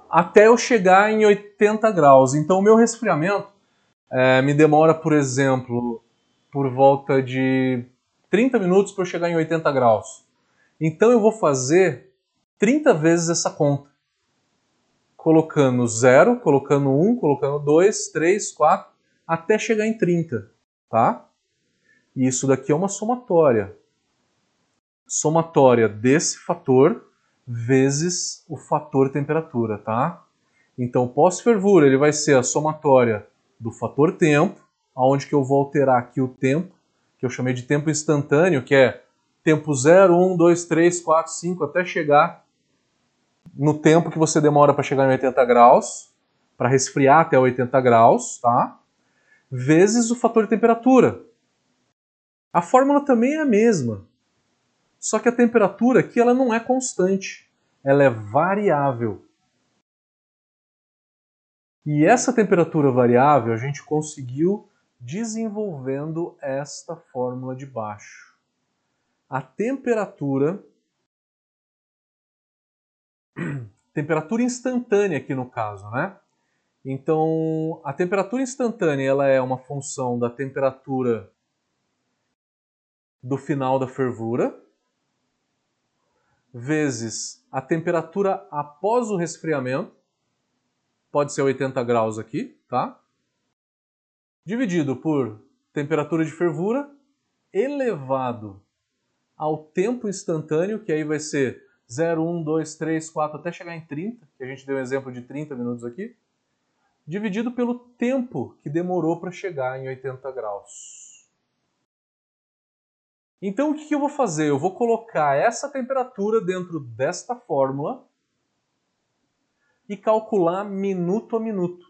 até eu chegar em 80 graus. Então o meu resfriamento é, me demora, por exemplo, por volta de 30 minutos para eu chegar em 80 graus. Então eu vou fazer 30 vezes essa conta. Colocando 0, colocando 1, um, colocando 2, 3, 4, até chegar em 30, tá? E isso daqui é uma somatória. Somatória desse fator vezes o fator temperatura, tá? Então, pós-fervura, ele vai ser a somatória do fator tempo, aonde que eu vou alterar aqui o tempo, que eu chamei de tempo instantâneo, que é tempo 0, 1, 2, 3, 4, 5, até chegar no tempo que você demora para chegar em 80 graus, para resfriar até 80 graus, tá? Vezes o fator de temperatura, a fórmula também é a mesma. Só que a temperatura aqui ela não é constante, ela é variável. E essa temperatura variável a gente conseguiu desenvolvendo esta fórmula de baixo. A temperatura temperatura instantânea aqui no caso, né? Então, a temperatura instantânea ela é uma função da temperatura do final da fervura, vezes a temperatura após o resfriamento, pode ser 80 graus aqui, tá? Dividido por temperatura de fervura elevado ao tempo instantâneo, que aí vai ser 0, 1, 2, 3, 4, até chegar em 30, que a gente deu um exemplo de 30 minutos aqui, dividido pelo tempo que demorou para chegar em 80 graus. Então o que eu vou fazer? Eu vou colocar essa temperatura dentro desta fórmula e calcular minuto a minuto.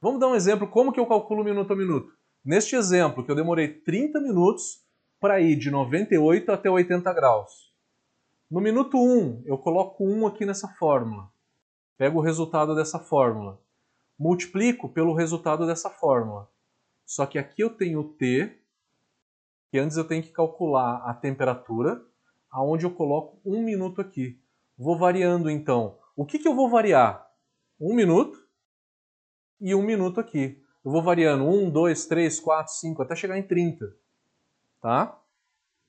Vamos dar um exemplo como que eu calculo minuto a minuto. Neste exemplo, que eu demorei 30 minutos para ir de 98 até 80 graus. No minuto 1, eu coloco 1 aqui nessa fórmula. Pego o resultado dessa fórmula. Multiplico pelo resultado dessa fórmula. Só que aqui eu tenho T que antes eu tenho que calcular a temperatura, aonde eu coloco um minuto aqui. Vou variando então. O que, que eu vou variar? Um minuto e um minuto aqui. Eu vou variando 1, 2, 3, 4, 5, até chegar em 30. Tá?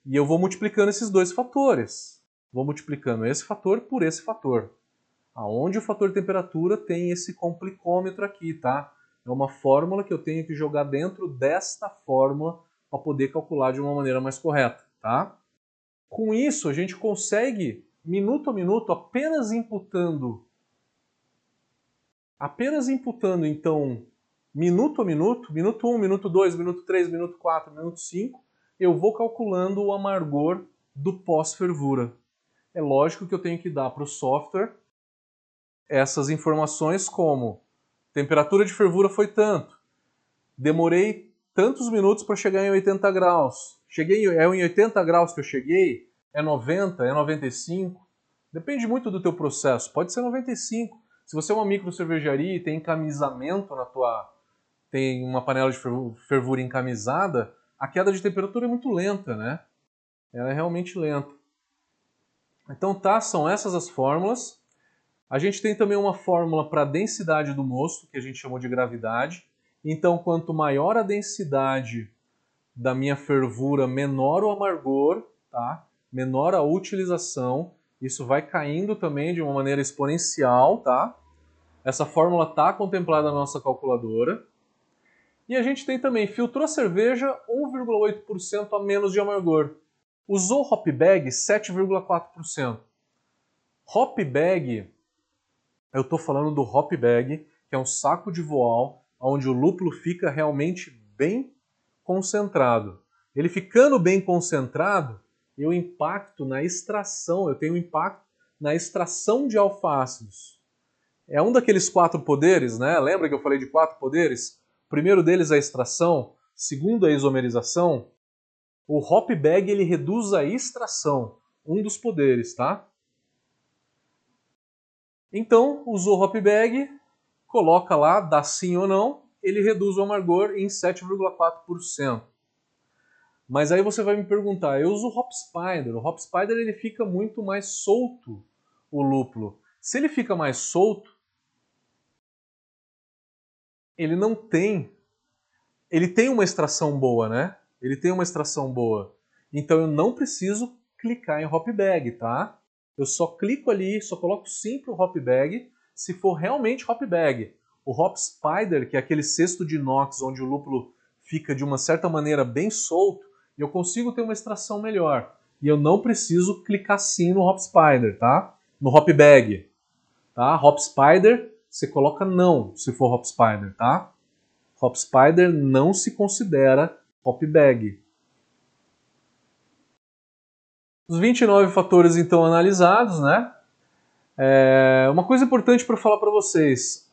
E eu vou multiplicando esses dois fatores. Vou multiplicando esse fator por esse fator. Aonde o fator temperatura tem esse complicômetro aqui, tá? É uma fórmula que eu tenho que jogar dentro desta fórmula para poder calcular de uma maneira mais correta, tá? Com isso, a gente consegue, minuto a minuto, apenas imputando apenas imputando, então, minuto a minuto, minuto 1, minuto 2, minuto 3, minuto 4, minuto 5, eu vou calculando o amargor do pós-fervura. É lógico que eu tenho que dar para o software essas informações como temperatura de fervura foi tanto, demorei tantos minutos para chegar em 80 graus, cheguei é em 80 graus que eu cheguei, é 90, é 95, depende muito do teu processo, pode ser 95. Se você é uma micro cervejaria e tem encamisamento na tua tem uma panela de fervura encamisada, a queda de temperatura é muito lenta, né? Ela é realmente lenta. Então tá, são essas as fórmulas. A gente tem também uma fórmula para a densidade do mosto, que a gente chamou de gravidade. Então, quanto maior a densidade da minha fervura, menor o amargor, tá? menor a utilização. Isso vai caindo também de uma maneira exponencial, tá? Essa fórmula está contemplada na nossa calculadora. E a gente tem também, filtrou a cerveja, 1,8% a menos de amargor. Usou hop bag, 7,4%. Hop bag eu estou falando do hop bag, que é um saco de voal onde o lúpulo fica realmente bem concentrado. Ele ficando bem concentrado, eu impacto na extração, eu tenho impacto na extração de alfácidos. É um daqueles quatro poderes, né? Lembra que eu falei de quatro poderes? O primeiro deles é a extração, segundo a isomerização. O hop bag ele reduz a extração, um dos poderes, tá? Então, usou hop bag, coloca lá, dá sim ou não, ele reduz o amargor em 7,4%. Mas aí você vai me perguntar, eu uso o Hop Spider. O Hop Spider ele fica muito mais solto, o lúpulo. Se ele fica mais solto, ele não tem. Ele tem uma extração boa, né? Ele tem uma extração boa. Então eu não preciso clicar em Hop Bag, tá? Eu só clico ali, só coloco sim para o hop bag, se for realmente hop bag. O hop spider, que é aquele cesto de inox onde o lúpulo fica de uma certa maneira bem solto, eu consigo ter uma extração melhor. E eu não preciso clicar sim no hop spider, tá? No hop bag. Tá? Hop spider, você coloca não se for hop spider, tá? Hop spider não se considera hop bag. Os 29 fatores então analisados, né? É, uma coisa importante para falar para vocês: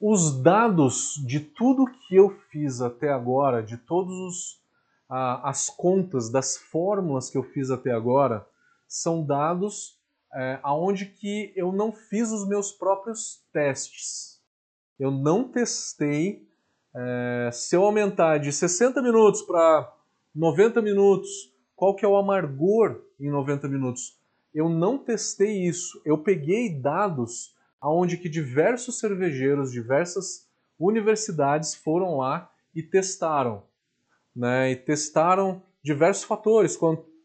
os dados de tudo que eu fiz até agora, de todas as contas das fórmulas que eu fiz até agora, são dados é, aonde que eu não fiz os meus próprios testes. Eu não testei é, se eu aumentar de 60 minutos para 90 minutos qual que é o amargor em 90 minutos. Eu não testei isso. Eu peguei dados aonde que diversos cervejeiros, diversas universidades foram lá e testaram, né? E testaram diversos fatores,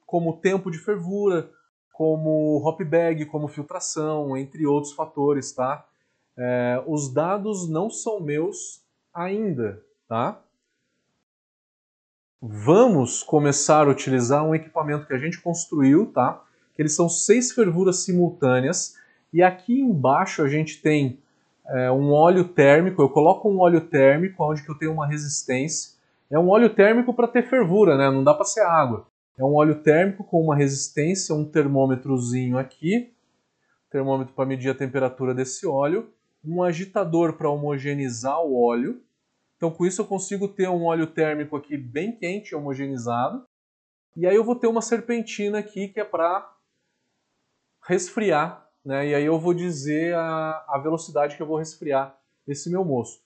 como tempo de fervura, como hop bag, como filtração, entre outros fatores, tá? É, os dados não são meus ainda, tá? vamos começar a utilizar um equipamento que a gente construiu, tá? Eles são seis fervuras simultâneas e aqui embaixo a gente tem é, um óleo térmico. Eu coloco um óleo térmico onde que eu tenho uma resistência. É um óleo térmico para ter fervura, né? Não dá para ser água. É um óleo térmico com uma resistência, um termômetrozinho aqui, termômetro para medir a temperatura desse óleo, um agitador para homogeneizar o óleo então, com isso, eu consigo ter um óleo térmico aqui bem quente, homogeneizado. E aí eu vou ter uma serpentina aqui que é para resfriar. Né? E aí eu vou dizer a, a velocidade que eu vou resfriar esse meu moço.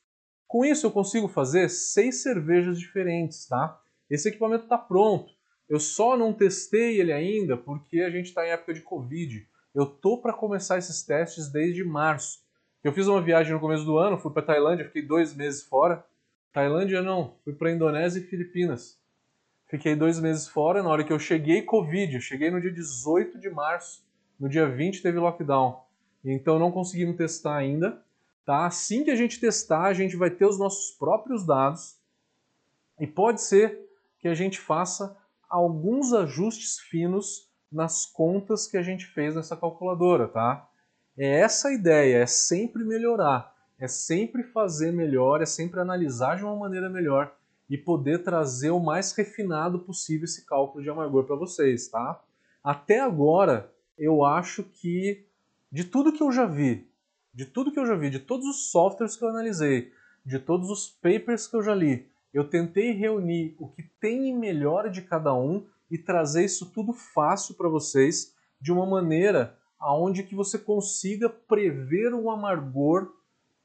Com isso, eu consigo fazer seis cervejas diferentes. Tá? Esse equipamento está pronto. Eu só não testei ele ainda porque a gente está em época de Covid. Eu tô para começar esses testes desde março. Eu fiz uma viagem no começo do ano, fui para Tailândia, fiquei dois meses fora. Tailândia não, fui para Indonésia e Filipinas. Fiquei dois meses fora. Na hora que eu cheguei, Covid. Eu cheguei no dia 18 de março. No dia 20 teve lockdown. Então não conseguimos testar ainda. Tá? Assim que a gente testar, a gente vai ter os nossos próprios dados e pode ser que a gente faça alguns ajustes finos nas contas que a gente fez nessa calculadora, tá? É essa a ideia, é sempre melhorar, é sempre fazer melhor, é sempre analisar de uma maneira melhor e poder trazer o mais refinado possível esse cálculo de amargor para vocês, tá? Até agora, eu acho que de tudo que eu já vi, de tudo que eu já vi, de todos os softwares que eu analisei, de todos os papers que eu já li, eu tentei reunir o que tem em melhor de cada um e trazer isso tudo fácil para vocês de uma maneira aonde que você consiga prever o amargor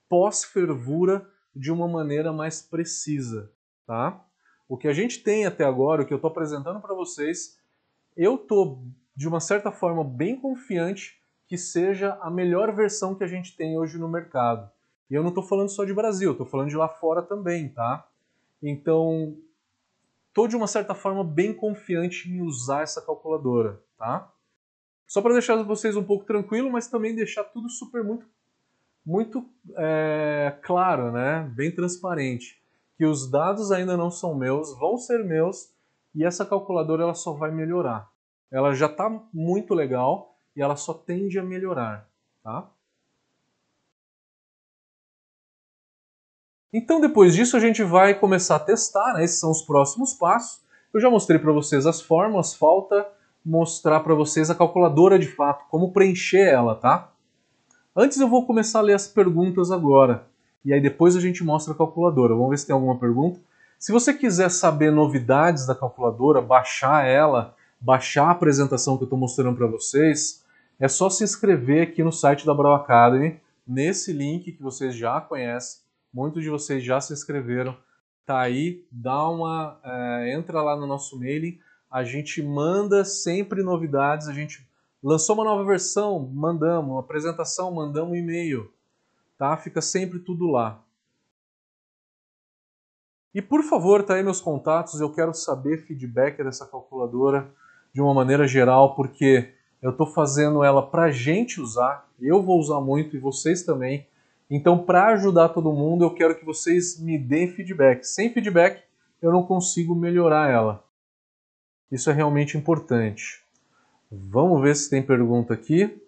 pós-fervura de uma maneira mais precisa, tá? O que a gente tem até agora, o que eu estou apresentando para vocês, eu estou de uma certa forma bem confiante que seja a melhor versão que a gente tem hoje no mercado. E eu não estou falando só de Brasil, estou falando de lá fora também, tá? Então, estou de uma certa forma bem confiante em usar essa calculadora, tá? Só para deixar vocês um pouco tranquilo, mas também deixar tudo super muito, muito é, claro, né? Bem transparente, que os dados ainda não são meus, vão ser meus e essa calculadora ela só vai melhorar. Ela já está muito legal, e ela só tende a melhorar, tá? Então depois disso a gente vai começar a testar, né? esses são os próximos passos. Eu já mostrei para vocês as fórmulas, falta mostrar para vocês a calculadora de fato, como preencher ela, tá? Antes eu vou começar a ler as perguntas agora, e aí depois a gente mostra a calculadora. Vamos ver se tem alguma pergunta. Se você quiser saber novidades da calculadora, baixar ela, baixar a apresentação que eu estou mostrando para vocês, é só se inscrever aqui no site da Brau Academy, nesse link que vocês já conhecem, muitos de vocês já se inscreveram, tá aí, dá uma, é, entra lá no nosso mailing, a gente manda sempre novidades, a gente lançou uma nova versão, mandamos, uma apresentação, mandamos um e-mail, tá? Fica sempre tudo lá. E por favor, tá aí meus contatos, eu quero saber feedback dessa calculadora de uma maneira geral, porque eu estou fazendo ela para gente usar, eu vou usar muito e vocês também. Então, para ajudar todo mundo, eu quero que vocês me deem feedback. Sem feedback, eu não consigo melhorar ela. Isso é realmente importante. Vamos ver se tem pergunta aqui.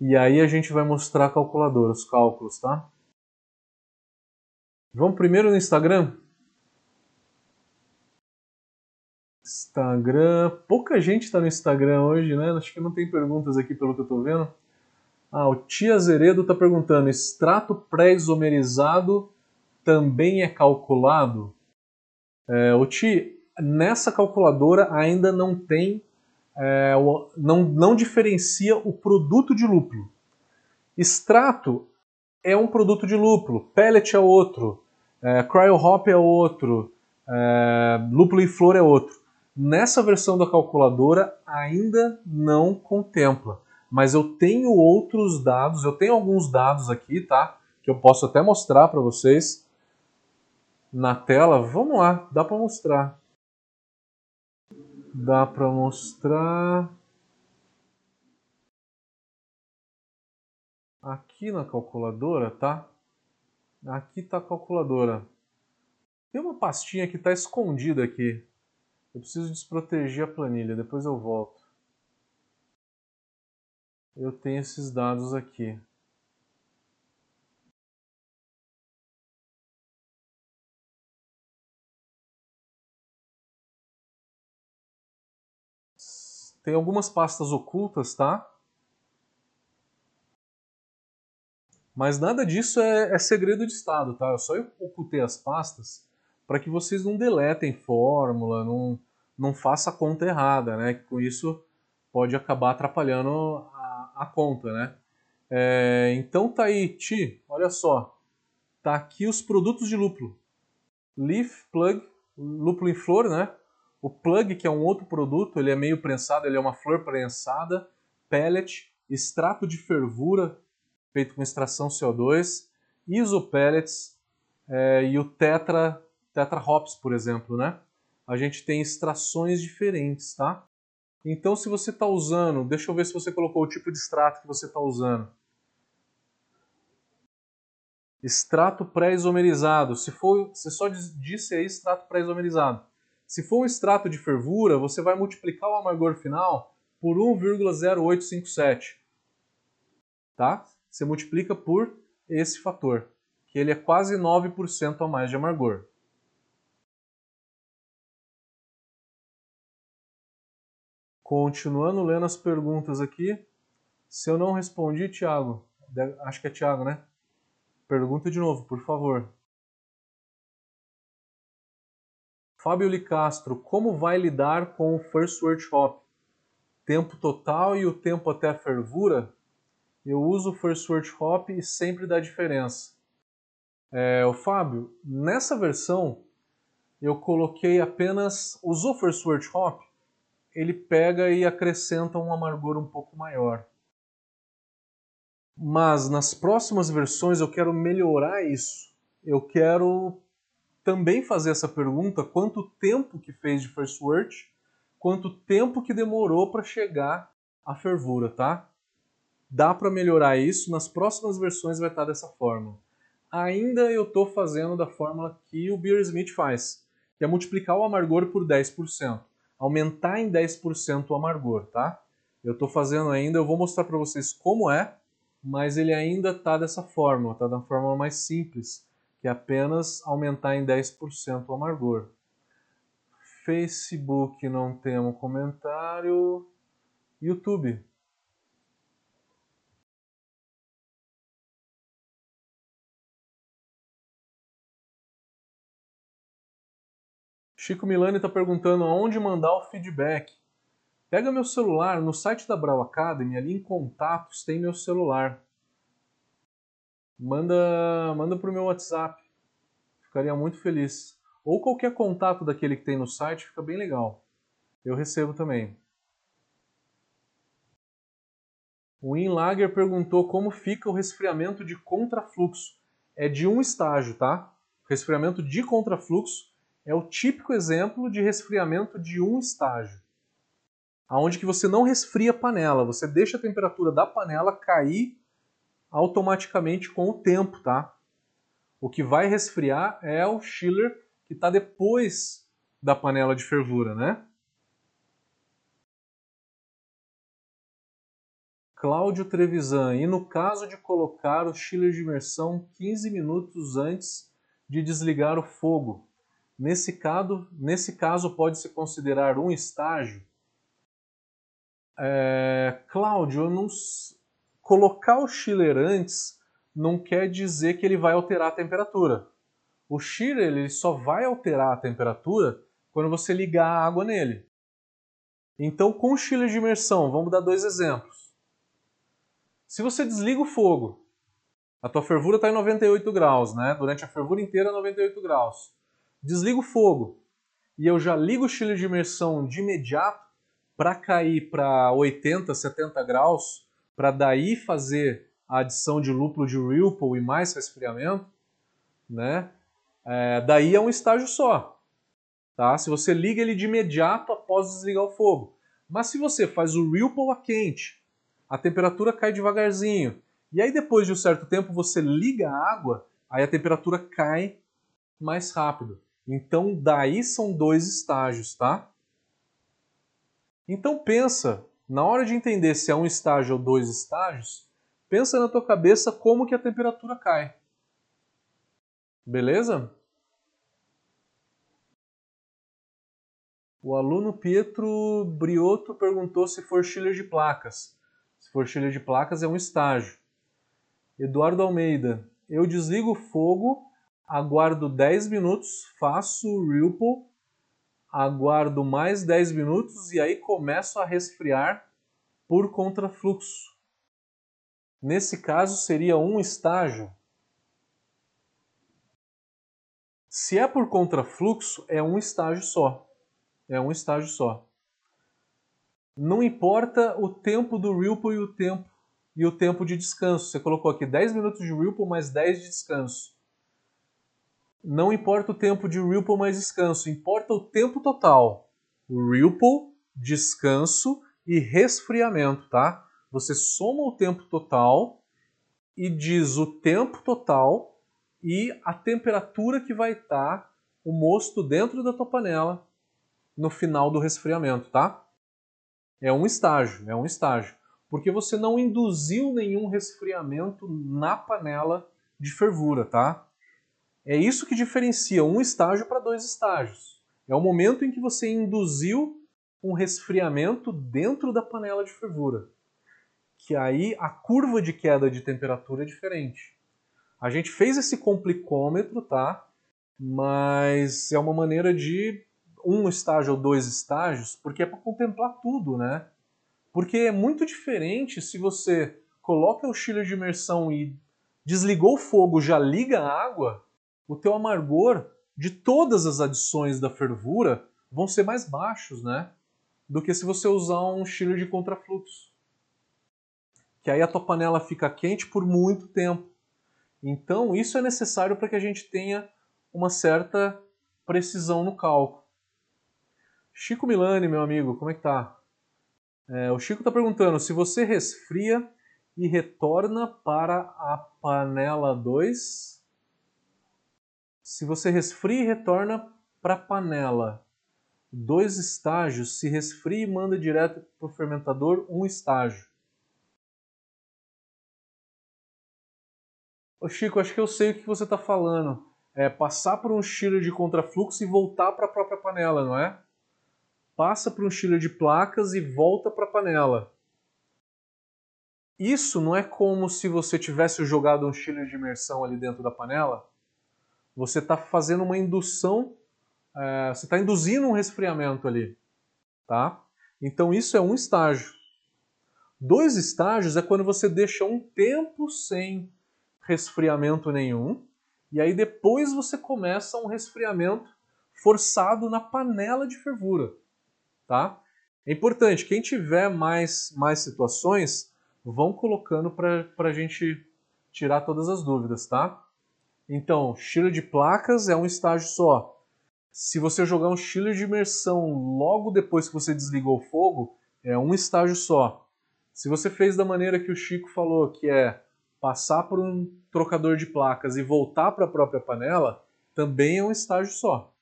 E aí a gente vai mostrar a calculadora, os cálculos, tá? Vamos primeiro no Instagram? Instagram. Pouca gente está no Instagram hoje, né? Acho que não tem perguntas aqui pelo que eu estou vendo. Ah, o Tia Zeredo está perguntando: extrato pré-isomerizado também é calculado? É, o Ti, nessa calculadora ainda não tem, é, não, não diferencia o produto de lúpulo. Extrato é um produto de lúpulo, pellet é outro, é, cryo hop é outro, é, lúpulo em flor é outro. Nessa versão da calculadora ainda não contempla, mas eu tenho outros dados, eu tenho alguns dados aqui, tá? Que eu posso até mostrar para vocês na tela. Vamos lá, dá para mostrar. Dá para mostrar aqui na calculadora, tá? Aqui está a calculadora. Tem uma pastinha que está escondida aqui. Eu preciso desproteger a planilha, depois eu volto. Eu tenho esses dados aqui. Tem algumas pastas ocultas, tá? Mas nada disso é, é segredo de Estado, tá? Eu só ocultei as pastas para que vocês não deletem fórmula, não, não faça a conta errada, né? Com isso pode acabar atrapalhando a, a conta, né? É, então tá aí, Ti, olha só. Tá aqui os produtos de lúpulo. Leaf Plug, lúpulo em flor, né? O plug, que é um outro produto, ele é meio prensado, ele é uma flor prensada, pellet, extrato de fervura feito com extração CO2, isopellets é, e o tetra, tetra hops, por exemplo, né? A gente tem extrações diferentes, tá? Então, se você está usando, deixa eu ver se você colocou o tipo de extrato que você está usando. Extrato pré-isomerizado. Se for, você só disse aí extrato pré-isomerizado. Se for um extrato de fervura, você vai multiplicar o amargor final por 1,0857. Tá? Você multiplica por esse fator, que ele é quase 9% a mais de amargor. Continuando lendo as perguntas aqui. Se eu não respondi, Thiago, acho que é Thiago, né? Pergunta de novo, por favor. Fábio Licastro, como vai lidar com o First Word Hop? Tempo total e o tempo até a fervura? Eu uso o First Word Hop e sempre dá diferença. É, o Fábio, nessa versão eu coloquei apenas. Usou First Word Hop? Ele pega e acrescenta um amargor um pouco maior. Mas nas próximas versões eu quero melhorar isso. Eu quero também fazer essa pergunta: quanto tempo que fez de first word, quanto tempo que demorou para chegar à fervura, tá? Dá para melhorar isso, nas próximas versões vai estar dessa forma. Ainda eu estou fazendo da fórmula que o Beer Smith faz, que é multiplicar o amargor por 10% aumentar em 10% o amargor, tá? Eu estou fazendo ainda, eu vou mostrar para vocês como é, mas ele ainda está dessa forma, está da forma mais simples, que é apenas aumentar em 10% o amargor. Facebook não temos comentário. YouTube. Chico Milani está perguntando aonde mandar o feedback. Pega meu celular, no site da Brau Academy, ali em contatos tem meu celular. Manda, manda pro meu WhatsApp. Ficaria muito feliz. Ou qualquer contato daquele que tem no site, fica bem legal. Eu recebo também. O Inlager perguntou como fica o resfriamento de contrafluxo. É de um estágio, tá? Resfriamento de contrafluxo é o típico exemplo de resfriamento de um estágio. Aonde que você não resfria a panela, você deixa a temperatura da panela cair automaticamente com o tempo, tá? O que vai resfriar é o chiller que está depois da panela de fervura, né? Cláudio Trevisan, e no caso de colocar o chiller de imersão 15 minutos antes de desligar o fogo, Nesse caso, nesse caso pode-se considerar um estágio. É, Cláudio, não... colocar o chiller antes não quer dizer que ele vai alterar a temperatura. O chiller ele só vai alterar a temperatura quando você ligar a água nele. Então, com o chiller de imersão, vamos dar dois exemplos. Se você desliga o fogo, a tua fervura está em 98 graus, né? Durante a fervura inteira, 98 graus desligo o fogo e eu já ligo o chiller de imersão de imediato para cair para 80, 70 graus, para daí fazer a adição de lúpulo de Ripple e mais resfriamento, né? É, daí é um estágio só, tá? Se você liga ele de imediato após desligar o fogo. Mas se você faz o Ripple a quente, a temperatura cai devagarzinho, e aí depois de um certo tempo você liga a água, aí a temperatura cai mais rápido. Então, daí são dois estágios, tá? Então pensa, na hora de entender se é um estágio ou dois estágios, pensa na tua cabeça como que a temperatura cai. Beleza? O aluno Pietro Briotto perguntou se for chiller de placas. Se for chiller de placas é um estágio. Eduardo Almeida, eu desligo o fogo aguardo 10 minutos, faço o Ripple, aguardo mais 10 minutos e aí começo a resfriar por contrafluxo. Nesse caso seria um estágio. Se é por contrafluxo, é um estágio só. É um estágio só. Não importa o tempo do Ripple e o tempo e o tempo de descanso. Você colocou aqui 10 minutos de Ripple mais 10 de descanso. Não importa o tempo de Ripple mais descanso, importa o tempo total. Ripple, descanso e resfriamento, tá? Você soma o tempo total e diz o tempo total e a temperatura que vai estar tá o mosto dentro da tua panela no final do resfriamento, tá? É um estágio, é um estágio. Porque você não induziu nenhum resfriamento na panela de fervura, tá? É isso que diferencia um estágio para dois estágios. É o momento em que você induziu um resfriamento dentro da panela de fervura. Que aí a curva de queda de temperatura é diferente. A gente fez esse complicômetro, tá? Mas é uma maneira de um estágio ou dois estágios, porque é para contemplar tudo, né? Porque é muito diferente se você coloca o chiller de imersão e desligou o fogo, já liga a água, o teu amargor de todas as adições da fervura vão ser mais baixos, né? Do que se você usar um chiller de contrafluxo. Que aí a tua panela fica quente por muito tempo. Então, isso é necessário para que a gente tenha uma certa precisão no cálculo. Chico Milani, meu amigo, como é que tá? É, o Chico está perguntando se você resfria e retorna para a panela 2. Se você resfria e retorna para a panela dois estágios, se resfria e manda direto para o fermentador um estágio. Ô Chico, acho que eu sei o que você está falando. É passar por um chiller de contrafluxo e voltar para a própria panela, não é? passa para um chiller de placas e volta para a panela. Isso não é como se você tivesse jogado um chiller de imersão ali dentro da panela. Você está fazendo uma indução, é, você está induzindo um resfriamento ali, tá? Então isso é um estágio. Dois estágios é quando você deixa um tempo sem resfriamento nenhum e aí depois você começa um resfriamento forçado na panela de fervura tá? É importante, quem tiver mais, mais situações, vão colocando para a gente tirar todas as dúvidas, tá? Então, chiller de placas é um estágio só. Se você jogar um chiller de imersão logo depois que você desligou o fogo, é um estágio só. Se você fez da maneira que o Chico falou, que é passar por um trocador de placas e voltar para a própria panela, também é um estágio só.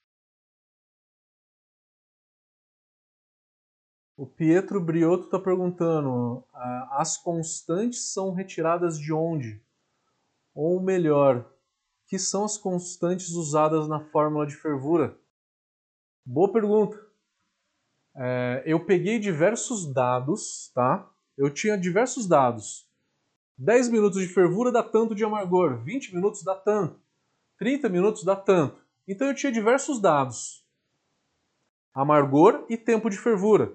O Pietro Briotto está perguntando: as constantes são retiradas de onde? Ou melhor, que são as constantes usadas na fórmula de fervura? Boa pergunta. É, eu peguei diversos dados, tá? Eu tinha diversos dados. 10 minutos de fervura dá tanto de amargor, 20 minutos dá tanto, 30 minutos dá tanto. Então eu tinha diversos dados. Amargor e tempo de fervura.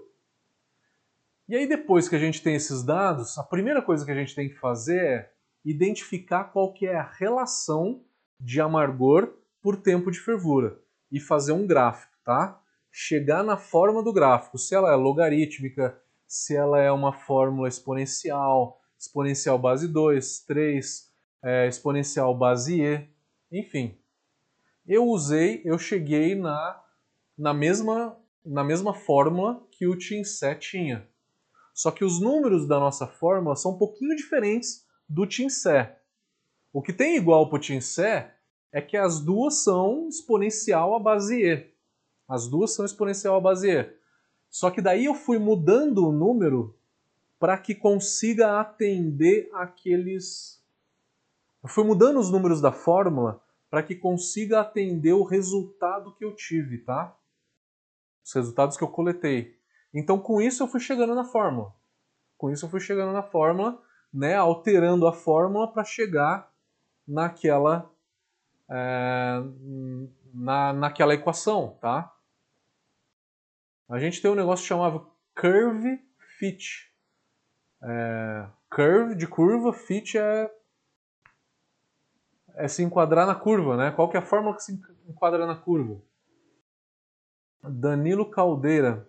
E aí, depois que a gente tem esses dados, a primeira coisa que a gente tem que fazer é identificar qual que é a relação de amargor por tempo de fervura e fazer um gráfico, tá? Chegar na forma do gráfico, se ela é logarítmica, se ela é uma fórmula exponencial, exponencial base 2, 3, é, exponencial base E, enfim. Eu usei, eu cheguei na, na, mesma, na mesma fórmula que o TINSE tinha. Só que os números da nossa fórmula são um pouquinho diferentes do TINSE. O que tem igual o TINSE é que as duas são exponencial a base E. As duas são exponencial a base E. Só que daí eu fui mudando o número para que consiga atender aqueles. Eu fui mudando os números da fórmula para que consiga atender o resultado que eu tive, tá? Os resultados que eu coletei. Então, com isso, eu fui chegando na fórmula. Com isso, eu fui chegando na fórmula, né, alterando a fórmula para chegar naquela, é, na, naquela equação, tá? A gente tem um negócio chamado curve fit. É, curve de curva, fit é, é se enquadrar na curva, né? Qual que é a fórmula que se enquadra na curva? Danilo Caldeira.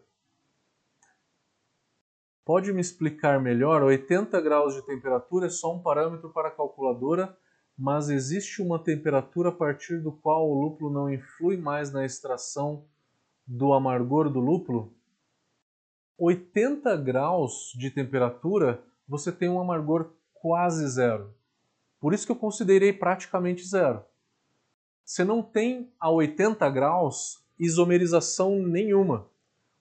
Pode me explicar melhor? 80 graus de temperatura é só um parâmetro para a calculadora, mas existe uma temperatura a partir do qual o lúpulo não influi mais na extração do amargor do lúpulo? 80 graus de temperatura, você tem um amargor quase zero. Por isso que eu considerei praticamente zero. Você não tem a 80 graus isomerização nenhuma.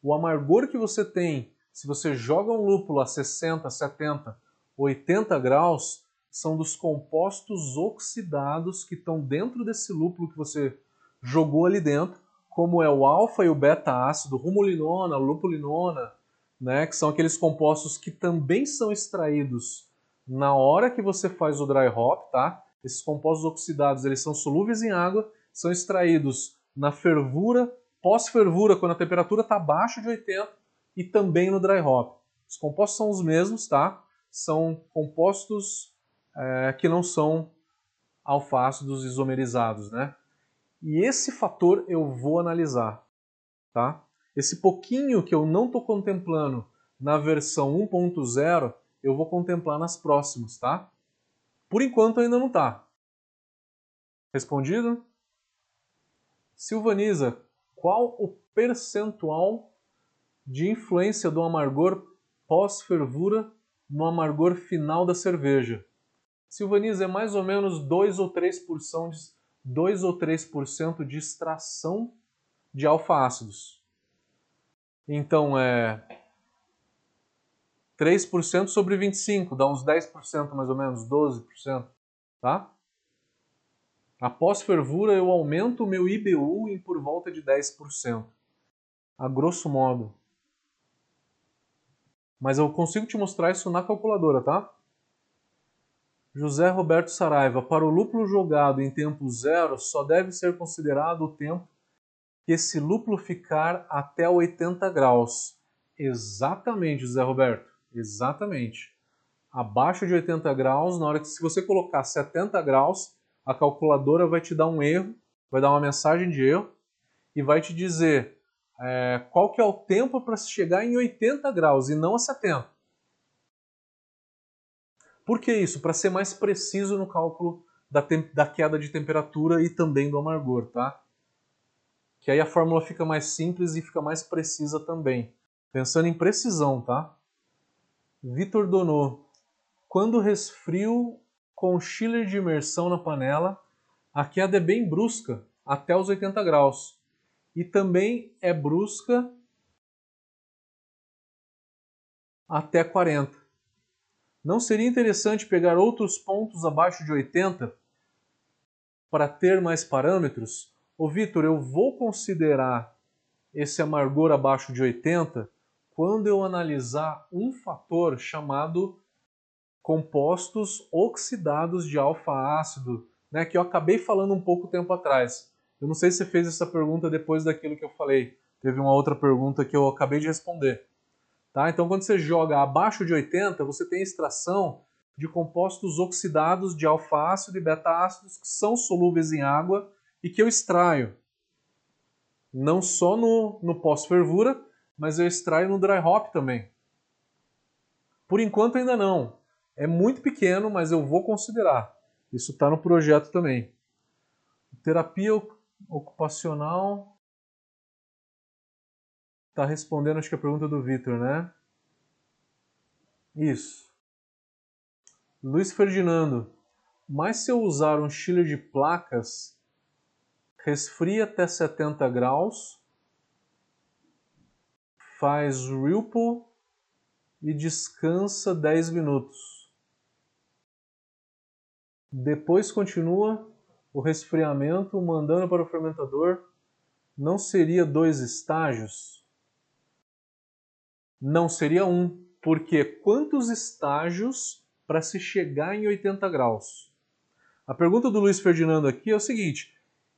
O amargor que você tem se você joga um lúpulo a 60, 70, 80 graus, são dos compostos oxidados que estão dentro desse lúpulo que você jogou ali dentro, como é o alfa e o beta ácido, rumulinona, lupulinona, né, que são aqueles compostos que também são extraídos na hora que você faz o dry hop, tá? Esses compostos oxidados, eles são solúveis em água, são extraídos na fervura, pós-fervura, quando a temperatura está abaixo de 80, e também no dry hop. Os compostos são os mesmos, tá? São compostos é, que não são alfácidos isomerizados, né? E esse fator eu vou analisar, tá? Esse pouquinho que eu não estou contemplando na versão 1.0, eu vou contemplar nas próximas, tá? Por enquanto ainda não está. Respondido? Silvaniza, qual o percentual de influência do amargor pós-fervura no amargor final da cerveja? Silvaniza é mais ou menos 2 ou 3%, de, 2 ou 3% de extração de alfa-ácidos. Então é 3% sobre 25, dá uns 10% mais ou menos, 12%, tá? Após fervura eu aumento o meu IBU em por volta de 10%. A grosso modo. Mas eu consigo te mostrar isso na calculadora, tá? José Roberto Saraiva, para o lúpulo jogado em tempo zero, só deve ser considerado o tempo que esse lúpulo ficar até 80 graus. Exatamente, José Roberto. Exatamente. Abaixo de 80 graus, na hora que se você colocar 70 graus, a calculadora vai te dar um erro, vai dar uma mensagem de erro e vai te dizer é, qual que é o tempo para se chegar em 80 graus e não a 70. Por que isso? Para ser mais preciso no cálculo da, da queda de temperatura e também do amargor, tá? Que aí a fórmula fica mais simples e fica mais precisa também. Pensando em precisão, tá? Vitor Donô. Quando resfrio com chiller de imersão na panela, a queda é bem brusca, até os 80 graus. E também é brusca até 40. Não seria interessante pegar outros pontos abaixo de 80 para ter mais parâmetros? Ô Vitor, eu vou considerar esse amargor abaixo de 80 quando eu analisar um fator chamado compostos oxidados de alfa-ácido, né, que eu acabei falando um pouco tempo atrás. Eu não sei se você fez essa pergunta depois daquilo que eu falei. Teve uma outra pergunta que eu acabei de responder. Tá? Então, quando você joga abaixo de 80, você tem extração de compostos oxidados de alfa-ácido e beta-ácidos que são solúveis em água e que eu extraio. Não só no, no pós-fervura, mas eu extraio no dry hop também. Por enquanto ainda não. É muito pequeno, mas eu vou considerar. Isso está no projeto também. Terapia ocupacional. Está respondendo, acho que a pergunta do Vitor, né? Isso. Luiz Ferdinando. Mas se eu usar um chiller de placas, resfria até 70 graus faz Ripple e descansa 10 minutos. Depois continua o resfriamento mandando para o fermentador. Não seria dois estágios? Não seria um, porque quantos estágios para se chegar em 80 graus? A pergunta do Luiz Ferdinando aqui é o seguinte: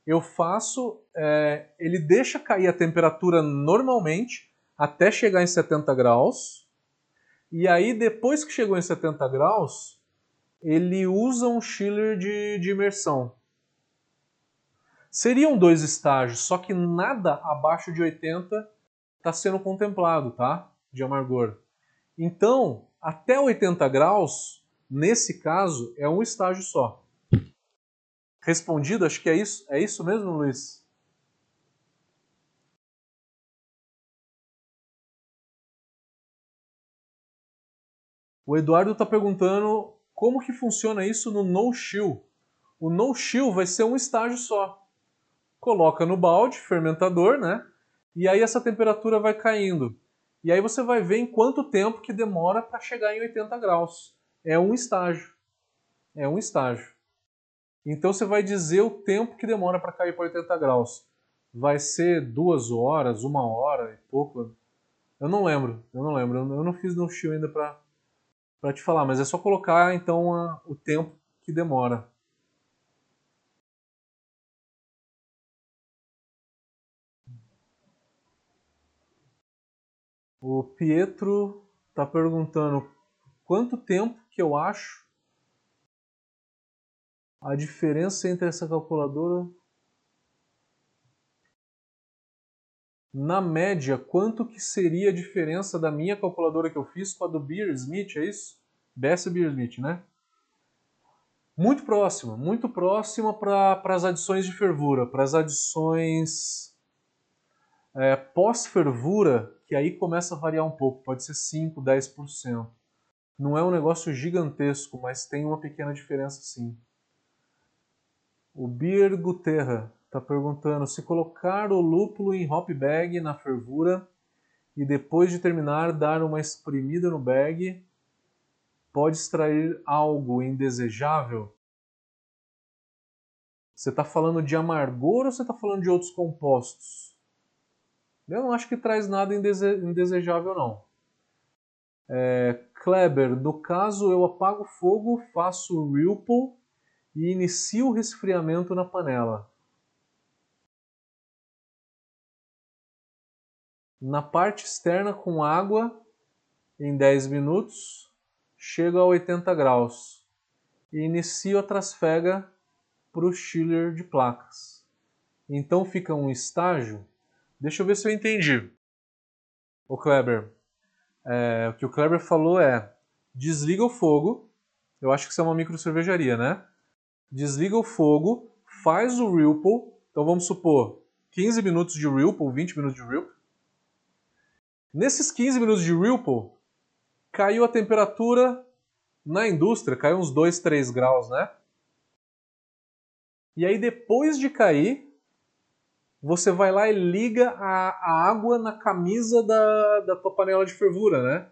eu faço, é, ele deixa cair a temperatura normalmente até chegar em 70 graus. E aí, depois que chegou em 70 graus, ele usa um chiller de, de imersão. Seriam dois estágios, só que nada abaixo de 80 está sendo contemplado, tá? De amargor. Então, até 80 graus, nesse caso, é um estágio só. Respondido, acho que é isso. É isso mesmo, Luiz? O Eduardo está perguntando como que funciona isso no no-chill. O no-chill vai ser um estágio só. Coloca no balde, fermentador, né? E aí essa temperatura vai caindo. E aí você vai ver em quanto tempo que demora para chegar em 80 graus. É um estágio. É um estágio. Então você vai dizer o tempo que demora para cair para 80 graus. Vai ser duas horas, uma hora e pouco. Eu não lembro, eu não lembro. Eu não fiz no chill ainda para para te falar, mas é só colocar então a, o tempo que demora. O Pietro está perguntando quanto tempo que eu acho a diferença entre essa calculadora. Na média, quanto que seria a diferença da minha calculadora que eu fiz com a do Beer Smith, é isso? BS Beer Smith, né? Muito próxima, muito próxima para as adições de fervura, para as adições é, pós-fervura, que aí começa a variar um pouco, pode ser 5, 10%. Não é um negócio gigantesco, mas tem uma pequena diferença sim. O Beer Guterra está perguntando se colocar o lúpulo em hop bag na fervura e depois de terminar dar uma espremida no bag pode extrair algo indesejável? Você está falando de amargor ou você está falando de outros compostos? Eu não acho que traz nada indesejável não. É, Kleber, no caso eu apago o fogo, faço o Ripple e inicio o resfriamento na panela. na parte externa com água em 10 minutos, chego a 80 graus e inicio a trasfega para o chiller de placas. Então fica um estágio. Deixa eu ver se eu entendi. O Kleber, é, o que o Kleber falou é desliga o fogo. Eu acho que isso é uma micro cervejaria, né? Desliga o fogo, faz o Ripple. Então vamos supor 15 minutos de Ripple, 20 minutos de Ripple Nesses 15 minutos de Ripple, caiu a temperatura na indústria, caiu uns 2, 3 graus, né? E aí depois de cair, você vai lá e liga a, a água na camisa da, da tua panela de fervura, né?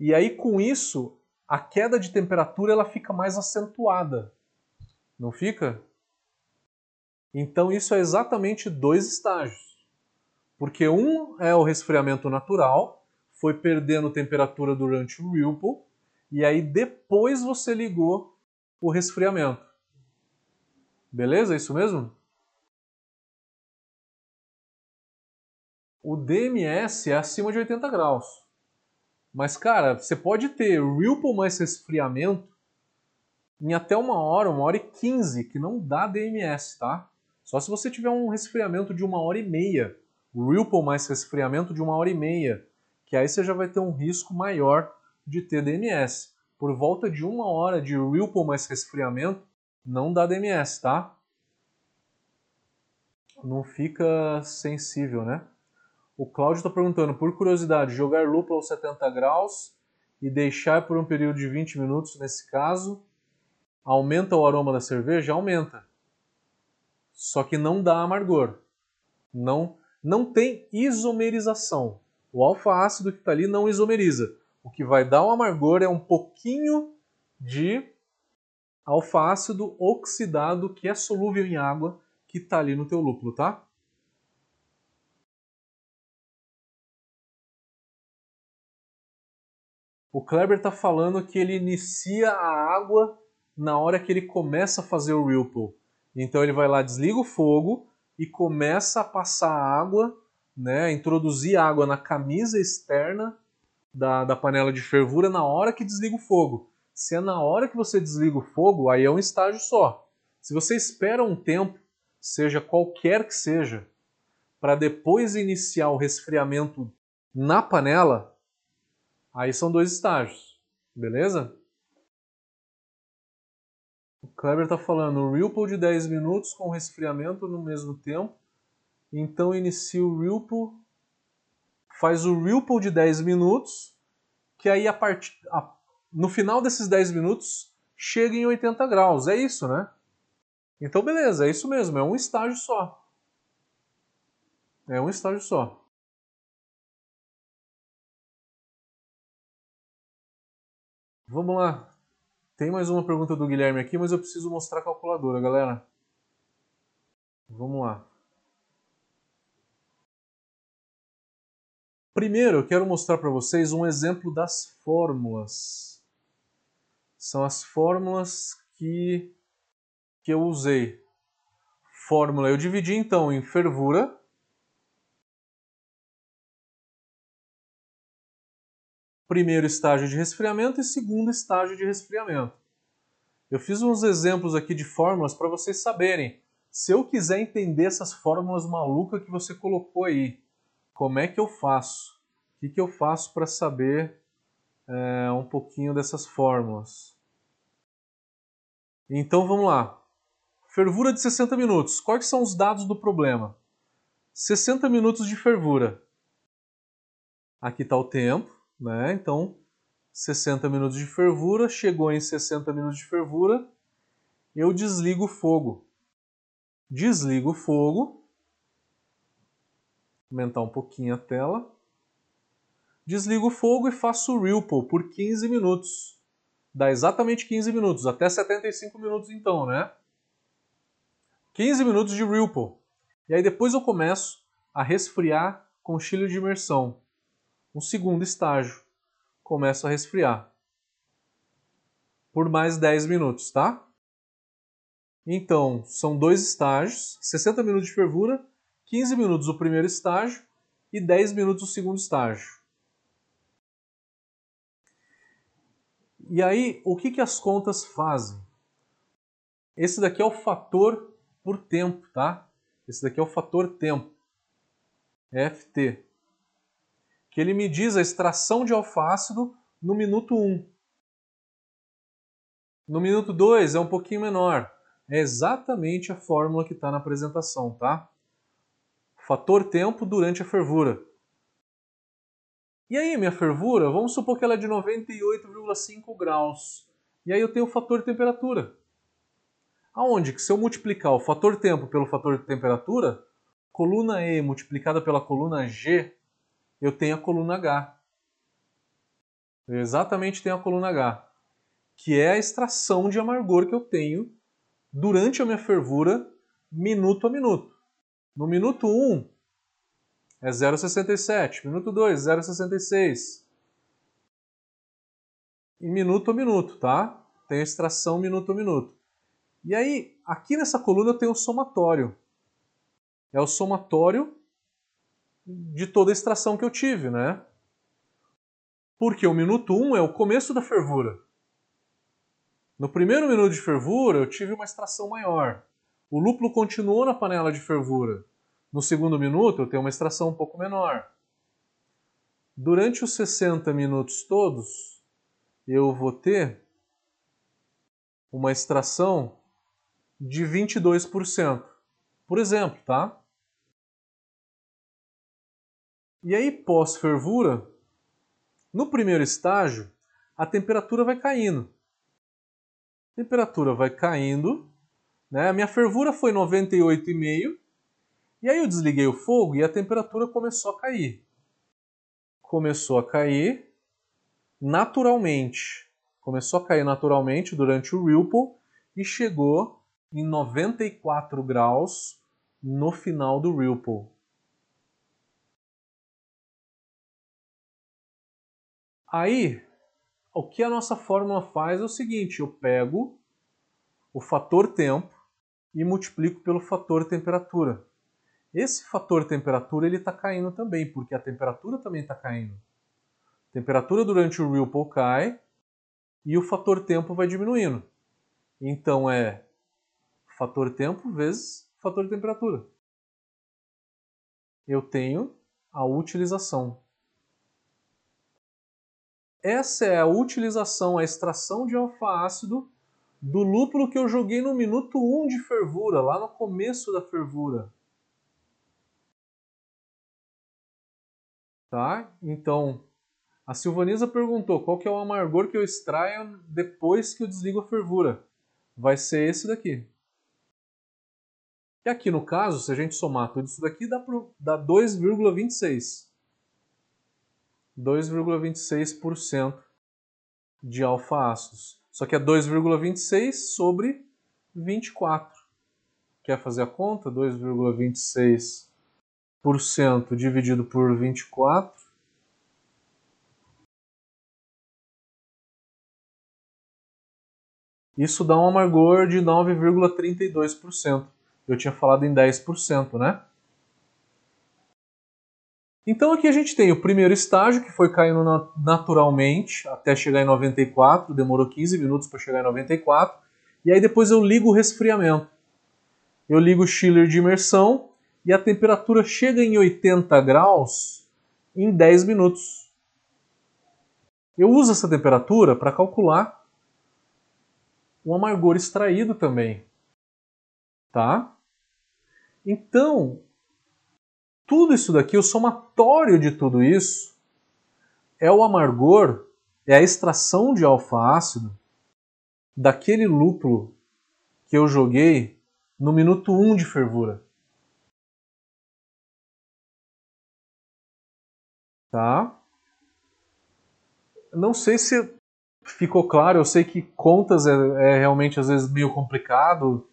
E aí com isso, a queda de temperatura ela fica mais acentuada. Não fica? Então isso é exatamente dois estágios. Porque um é o resfriamento natural, foi perdendo temperatura durante o Whirlpool, e aí depois você ligou o resfriamento. Beleza? É isso mesmo? O DMS é acima de 80 graus. Mas, cara, você pode ter Whirlpool mais resfriamento em até uma hora, uma hora e quinze, que não dá DMS, tá? Só se você tiver um resfriamento de uma hora e meia. Ripple mais resfriamento de uma hora e meia, que aí você já vai ter um risco maior de ter DMS. Por volta de uma hora de Ripple mais resfriamento, não dá DMS, tá? Não fica sensível, né? O Cláudio está perguntando, por curiosidade, jogar lúpulo aos 70 graus e deixar por um período de 20 minutos, nesse caso, aumenta o aroma da cerveja? Aumenta. Só que não dá amargor. Não não tem isomerização. O alfa-ácido que está ali não isomeriza. O que vai dar o amargor é um pouquinho de alfa-ácido oxidado que é solúvel em água que está ali no teu lúpulo, tá? O Kleber está falando que ele inicia a água na hora que ele começa a fazer o Ripple. Então ele vai lá, desliga o fogo, e começa a passar água, né, introduzir água na camisa externa da, da panela de fervura na hora que desliga o fogo. Se é na hora que você desliga o fogo, aí é um estágio só. Se você espera um tempo, seja qualquer que seja, para depois iniciar o resfriamento na panela, aí são dois estágios, beleza? O Kleber está falando Ripple de 10 minutos com resfriamento no mesmo tempo. Então inicia o Ripple, faz o Ripple de 10 minutos, que aí a part... a... no final desses 10 minutos chega em 80 graus. É isso, né? Então beleza, é isso mesmo, é um estágio só. É um estágio só. Vamos lá. Tem mais uma pergunta do Guilherme aqui, mas eu preciso mostrar a calculadora, galera. Vamos lá. Primeiro, eu quero mostrar para vocês um exemplo das fórmulas. São as fórmulas que, que eu usei. Fórmula, eu dividi então em fervura, primeiro estágio de resfriamento e segundo estágio de resfriamento. Eu fiz uns exemplos aqui de fórmulas para vocês saberem. Se eu quiser entender essas fórmulas malucas que você colocou aí, como é que eu faço? O que, que eu faço para saber é, um pouquinho dessas fórmulas? Então vamos lá. Fervura de 60 minutos. Quais são os dados do problema? 60 minutos de fervura. Aqui está o tempo. Né? Então, 60 minutos de fervura, chegou em 60 minutos de fervura, eu desligo o fogo. Desligo o fogo, aumentar um pouquinho a tela. Desligo o fogo e faço o Ripple por 15 minutos. Dá exatamente 15 minutos, até 75 minutos então, né? 15 minutos de Ripple. E aí depois eu começo a resfriar com chile de imersão um segundo estágio. Começa a resfriar. Por mais 10 minutos, tá? Então, são dois estágios, 60 minutos de fervura, 15 minutos o primeiro estágio e 10 minutos o segundo estágio. E aí, o que, que as contas fazem? Esse daqui é o fator por tempo, tá? Esse daqui é o fator tempo. FT que ele me diz a extração de alfácido no minuto 1. No minuto 2 é um pouquinho menor. É exatamente a fórmula que está na apresentação, tá? Fator tempo durante a fervura. E aí, minha fervura, vamos supor que ela é de 98,5 graus. E aí eu tenho o fator temperatura. Aonde que se eu multiplicar o fator tempo pelo fator temperatura, coluna E multiplicada pela coluna G eu tenho a coluna H. Eu exatamente tenho a coluna H, que é a extração de amargor que eu tenho durante a minha fervura, minuto a minuto. No minuto 1 é 0,67, minuto 2 0,66. E minuto a minuto, tá? Tem a extração minuto a minuto. E aí, aqui nessa coluna eu tenho o somatório. É o somatório de toda a extração que eu tive, né? Porque o minuto 1 um é o começo da fervura. No primeiro minuto de fervura, eu tive uma extração maior. O lúpulo continuou na panela de fervura. No segundo minuto, eu tenho uma extração um pouco menor. Durante os 60 minutos todos, eu vou ter uma extração de 22%. Por exemplo, tá? E aí, pós-fervura, no primeiro estágio, a temperatura vai caindo. A temperatura vai caindo, né? A minha fervura foi 98,5, e aí eu desliguei o fogo e a temperatura começou a cair. Começou a cair naturalmente. Começou a cair naturalmente durante o Ripple e chegou em 94 graus no final do Ripple. Aí, o que a nossa fórmula faz é o seguinte: eu pego o fator tempo e multiplico pelo fator temperatura. Esse fator temperatura ele está caindo também, porque a temperatura também está caindo. Temperatura durante o Ripple cai e o fator tempo vai diminuindo. Então é fator tempo vezes fator temperatura. Eu tenho a utilização. Essa é a utilização, a extração de alfa-ácido do lúpulo que eu joguei no minuto 1 de fervura, lá no começo da fervura. Tá? Então, a Silvanisa perguntou qual que é o amargor que eu extraio depois que eu desligo a fervura. Vai ser esse daqui. E aqui no caso, se a gente somar tudo isso daqui, dá, dá 2,26. 2,26% de alfa-ácidos. Só que é 2,26 sobre 24. Quer fazer a conta? 2,26% dividido por 24. Isso dá um amargor de 9,32%. Eu tinha falado em 10%, né? Então aqui a gente tem o primeiro estágio, que foi caindo naturalmente até chegar em 94, demorou 15 minutos para chegar em 94, e aí depois eu ligo o resfriamento. Eu ligo o chiller de imersão e a temperatura chega em 80 graus em 10 minutos. Eu uso essa temperatura para calcular o amargor extraído também. Tá? Então, tudo isso daqui, o somatório de tudo isso, é o amargor, é a extração de alfa-ácido daquele lúpulo que eu joguei no minuto 1 de fervura. Tá? Não sei se ficou claro, eu sei que contas é, é realmente às vezes meio complicado,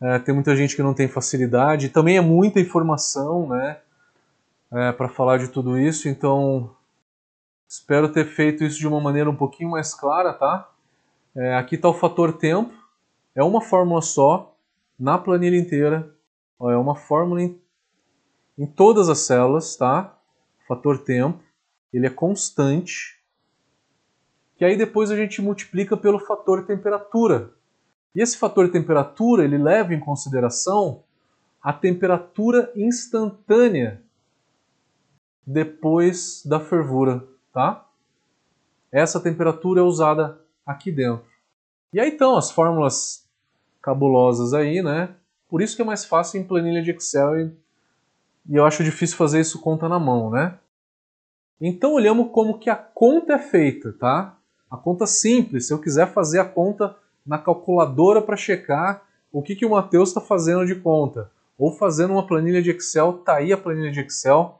é, tem muita gente que não tem facilidade, também é muita informação, né? É, para falar de tudo isso, então espero ter feito isso de uma maneira um pouquinho mais clara, tá? É, aqui está o fator tempo, é uma fórmula só, na planilha inteira, é uma fórmula em, em todas as células, tá? Fator tempo, ele é constante, que aí depois a gente multiplica pelo fator temperatura. E esse fator temperatura, ele leva em consideração a temperatura instantânea depois da fervura, tá? Essa temperatura é usada aqui dentro. E aí estão as fórmulas cabulosas aí, né? Por isso que é mais fácil em planilha de Excel e, e eu acho difícil fazer isso conta na mão, né? Então olhamos como que a conta é feita, tá? A conta simples, se eu quiser fazer a conta na calculadora para checar o que, que o Matheus está fazendo de conta, ou fazendo uma planilha de Excel, tá aí a planilha de Excel,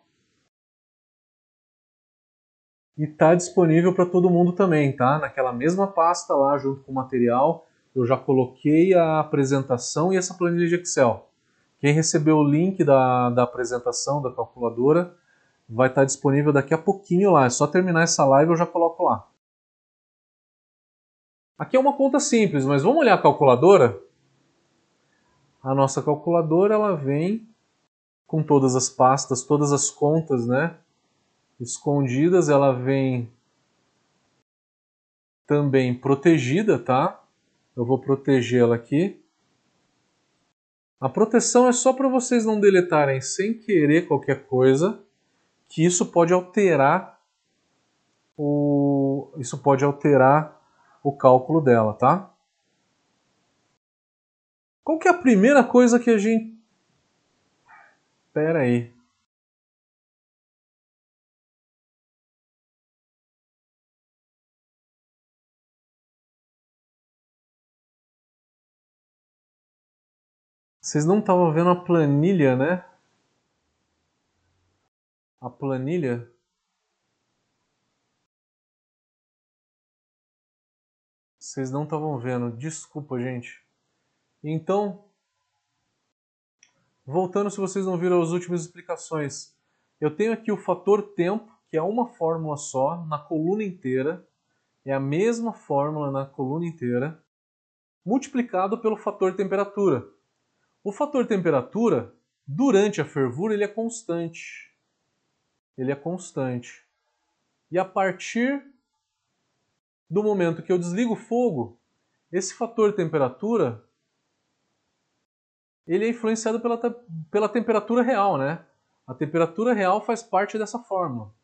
e está disponível para todo mundo também, tá? Naquela mesma pasta lá, junto com o material, eu já coloquei a apresentação e essa planilha de Excel. Quem recebeu o link da, da apresentação da calculadora vai estar tá disponível daqui a pouquinho lá. É só terminar essa live eu já coloco lá. Aqui é uma conta simples, mas vamos olhar a calculadora? A nossa calculadora ela vem com todas as pastas, todas as contas, né? Escondidas, ela vem também protegida, tá? Eu vou protegê-la aqui. A proteção é só para vocês não deletarem sem querer qualquer coisa, que isso pode alterar o isso pode alterar o cálculo dela, tá? Qual que é a primeira coisa que a gente Pera aí. Vocês não estavam vendo a planilha, né? A planilha. Vocês não estavam vendo. Desculpa, gente. Então, voltando se vocês não viram as últimas explicações. Eu tenho aqui o fator tempo, que é uma fórmula só, na coluna inteira. É a mesma fórmula na coluna inteira, multiplicado pelo fator temperatura. O fator temperatura, durante a fervura, ele é constante. Ele é constante. E a partir do momento que eu desligo o fogo, esse fator temperatura ele é influenciado pela, pela temperatura real, né? A temperatura real faz parte dessa fórmula.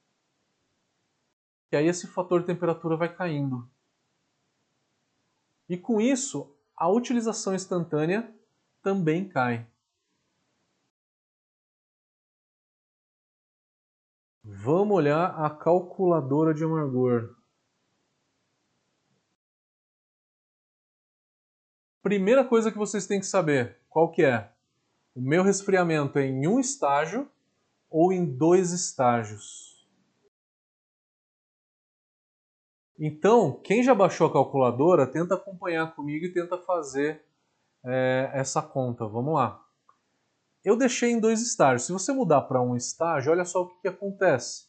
E aí esse fator temperatura vai caindo. E com isso, a utilização instantânea também cai. Vamos olhar a calculadora de amargor. Primeira coisa que vocês têm que saber, qual que é? O meu resfriamento é em um estágio ou em dois estágios? Então, quem já baixou a calculadora, tenta acompanhar comigo e tenta fazer é, essa conta. Vamos lá. Eu deixei em dois estágios. Se você mudar para um estágio, olha só o que, que acontece.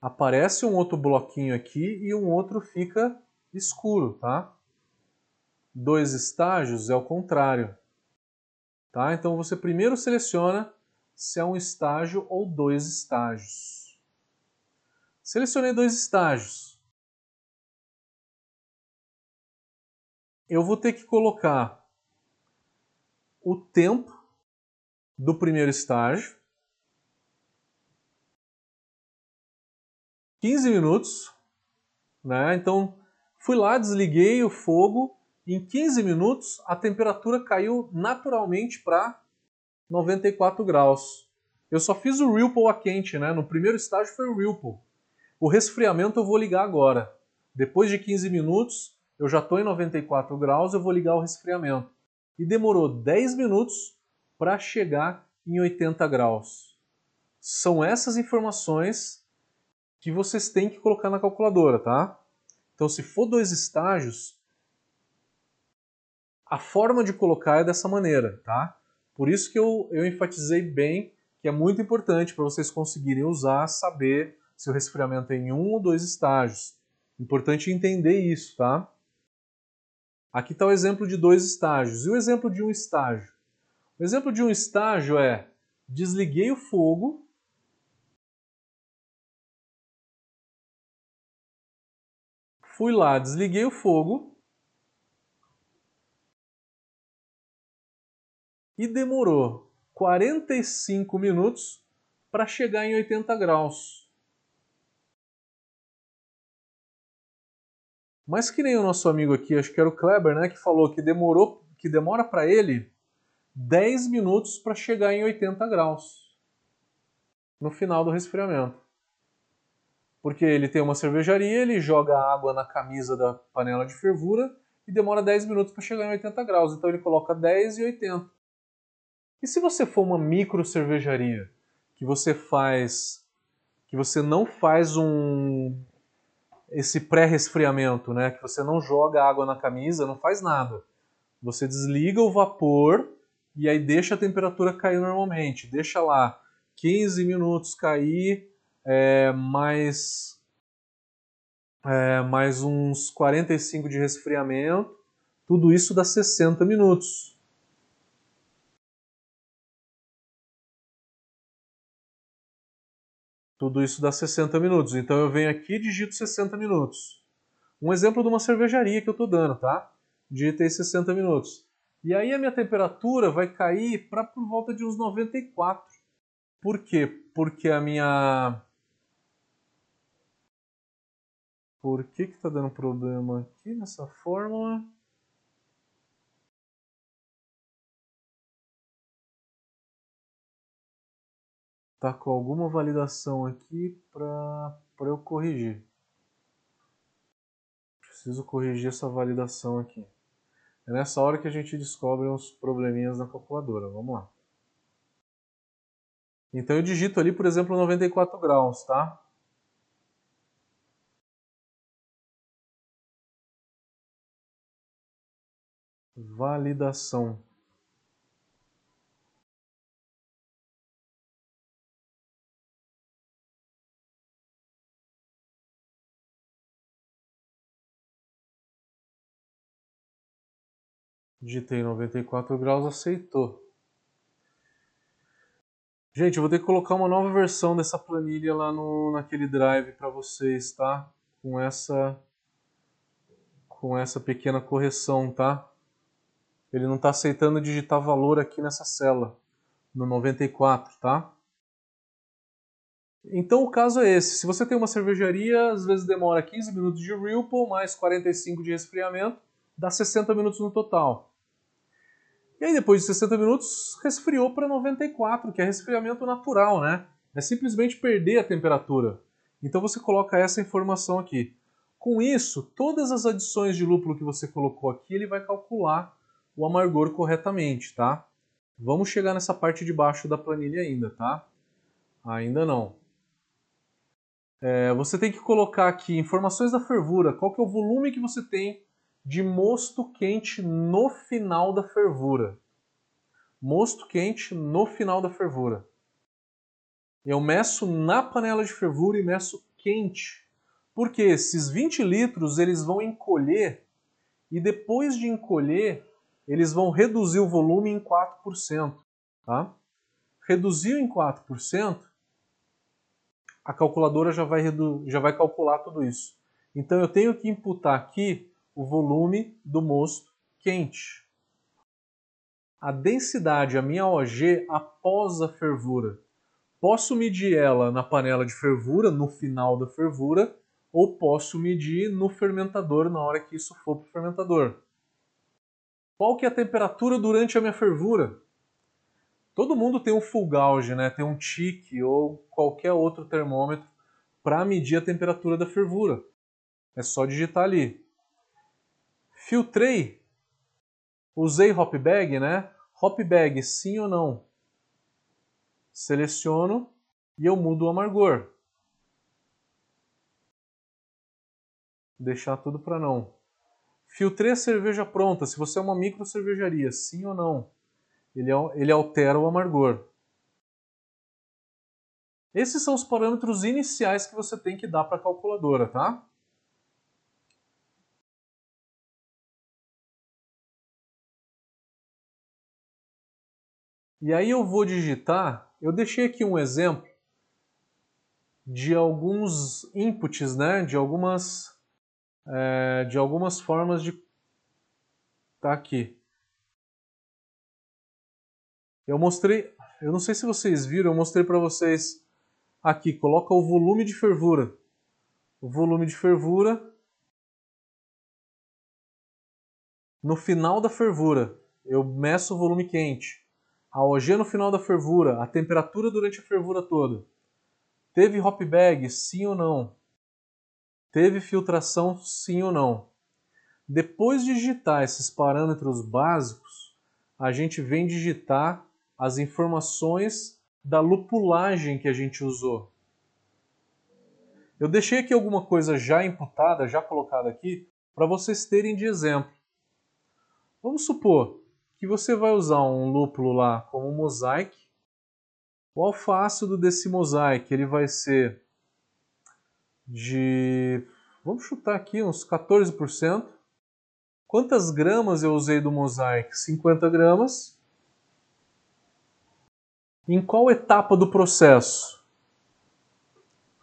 Aparece um outro bloquinho aqui e um outro fica escuro, tá? Dois estágios é o contrário. Tá? Então você primeiro seleciona se é um estágio ou dois estágios. Selecionei dois estágios. Eu vou ter que colocar o tempo do primeiro estágio, 15 minutos, né? Então fui lá, desliguei o fogo, em 15 minutos a temperatura caiu naturalmente para 94 graus. Eu só fiz o Ripple a quente, né? No primeiro estágio foi o Ripple. O resfriamento eu vou ligar agora. Depois de 15 minutos, eu já estou em 94 graus, eu vou ligar o resfriamento e demorou 10 minutos para chegar em 80 graus. São essas informações que vocês têm que colocar na calculadora, tá? Então, se for dois estágios, a forma de colocar é dessa maneira, tá? Por isso que eu, eu enfatizei bem que é muito importante para vocês conseguirem usar, saber se o resfriamento é em um ou dois estágios. Importante entender isso, tá? Aqui está o exemplo de dois estágios. E o exemplo de um estágio? O exemplo de um estágio é desliguei o fogo, fui lá, desliguei o fogo e demorou 45 minutos para chegar em 80 graus. Mas que nem o nosso amigo aqui, acho que era o Kleber, né, que falou que demorou, que demora para ele 10 minutos para chegar em 80 graus no final do resfriamento. Porque ele tem uma cervejaria, ele joga água na camisa da panela de fervura e demora 10 minutos para chegar em 80 graus. Então ele coloca 10 e 80. E se você for uma micro cervejaria, que você faz que você não faz um esse pré-resfriamento, né? Que você não joga água na camisa, não faz nada. Você desliga o vapor e aí deixa a temperatura cair normalmente. Deixa lá 15 minutos cair, é, mais, é, mais uns 45 de resfriamento. Tudo isso dá 60 minutos. Tudo isso dá 60 minutos. Então eu venho aqui e digito 60 minutos. Um exemplo de uma cervejaria que eu estou dando, tá? Digitei 60 minutos. E aí a minha temperatura vai cair para por volta de uns 94. Por quê? Porque a minha... Por que está dando problema aqui nessa fórmula? Tá com alguma validação aqui para eu corrigir. Preciso corrigir essa validação aqui. É nessa hora que a gente descobre uns probleminhas na calculadora. Vamos lá. Então eu digito ali, por exemplo, 94 graus, tá? Validação. Digitei 94 graus, aceitou. Gente, eu vou ter que colocar uma nova versão dessa planilha lá no, naquele drive para vocês, tá? Com essa com essa pequena correção, tá? Ele não está aceitando digitar valor aqui nessa célula, no 94, tá? Então o caso é esse. Se você tem uma cervejaria, às vezes demora 15 minutos de Ripple, mais 45 de resfriamento, dá 60 minutos no total. E aí depois de 60 minutos, resfriou para 94, que é resfriamento natural, né? É simplesmente perder a temperatura. Então você coloca essa informação aqui. Com isso, todas as adições de lúpulo que você colocou aqui, ele vai calcular o amargor corretamente, tá? Vamos chegar nessa parte de baixo da planilha ainda, tá? Ainda não. É, você tem que colocar aqui informações da fervura, qual que é o volume que você tem de mosto quente no final da fervura. Mosto quente no final da fervura. Eu meço na panela de fervura e meço quente. Porque esses 20 litros eles vão encolher e depois de encolher, eles vão reduzir o volume em 4%. Tá? Reduziu em 4%, a calculadora já vai, já vai calcular tudo isso. Então eu tenho que imputar aqui o volume do mosto quente. A densidade, a minha OG após a fervura. Posso medir ela na panela de fervura, no final da fervura, ou posso medir no fermentador na hora que isso for para o fermentador. Qual que é a temperatura durante a minha fervura? Todo mundo tem um full gauge, né? tem um tique ou qualquer outro termômetro para medir a temperatura da fervura. É só digitar ali. Filtrei. Usei hop bag, né? Hop bag, sim ou não? seleciono e eu mudo o amargor. Deixar tudo para não. Filtrei a cerveja pronta, se você é uma micro cervejaria, sim ou não. Ele, ele altera o amargor. Esses são os parâmetros iniciais que você tem que dar para a calculadora, tá? E aí eu vou digitar eu deixei aqui um exemplo de alguns inputs, né? de, algumas, é, de algumas formas de. Tá aqui. Eu mostrei, eu não sei se vocês viram, eu mostrei para vocês aqui. Coloca o volume de fervura. O volume de fervura no final da fervura. Eu meço o volume quente a OG no final da fervura, a temperatura durante a fervura toda. Teve hop bag, sim ou não? Teve filtração, sim ou não? Depois de digitar esses parâmetros básicos, a gente vem digitar as informações da lupulagem que a gente usou. Eu deixei aqui alguma coisa já imputada, já colocada aqui, para vocês terem de exemplo. Vamos supor que você vai usar um lúpulo lá como mosaic. O alfa-ácido desse mosaic ele vai ser de, vamos chutar aqui, uns 14%. Quantas gramas eu usei do mosaic? 50 gramas. Em qual etapa do processo?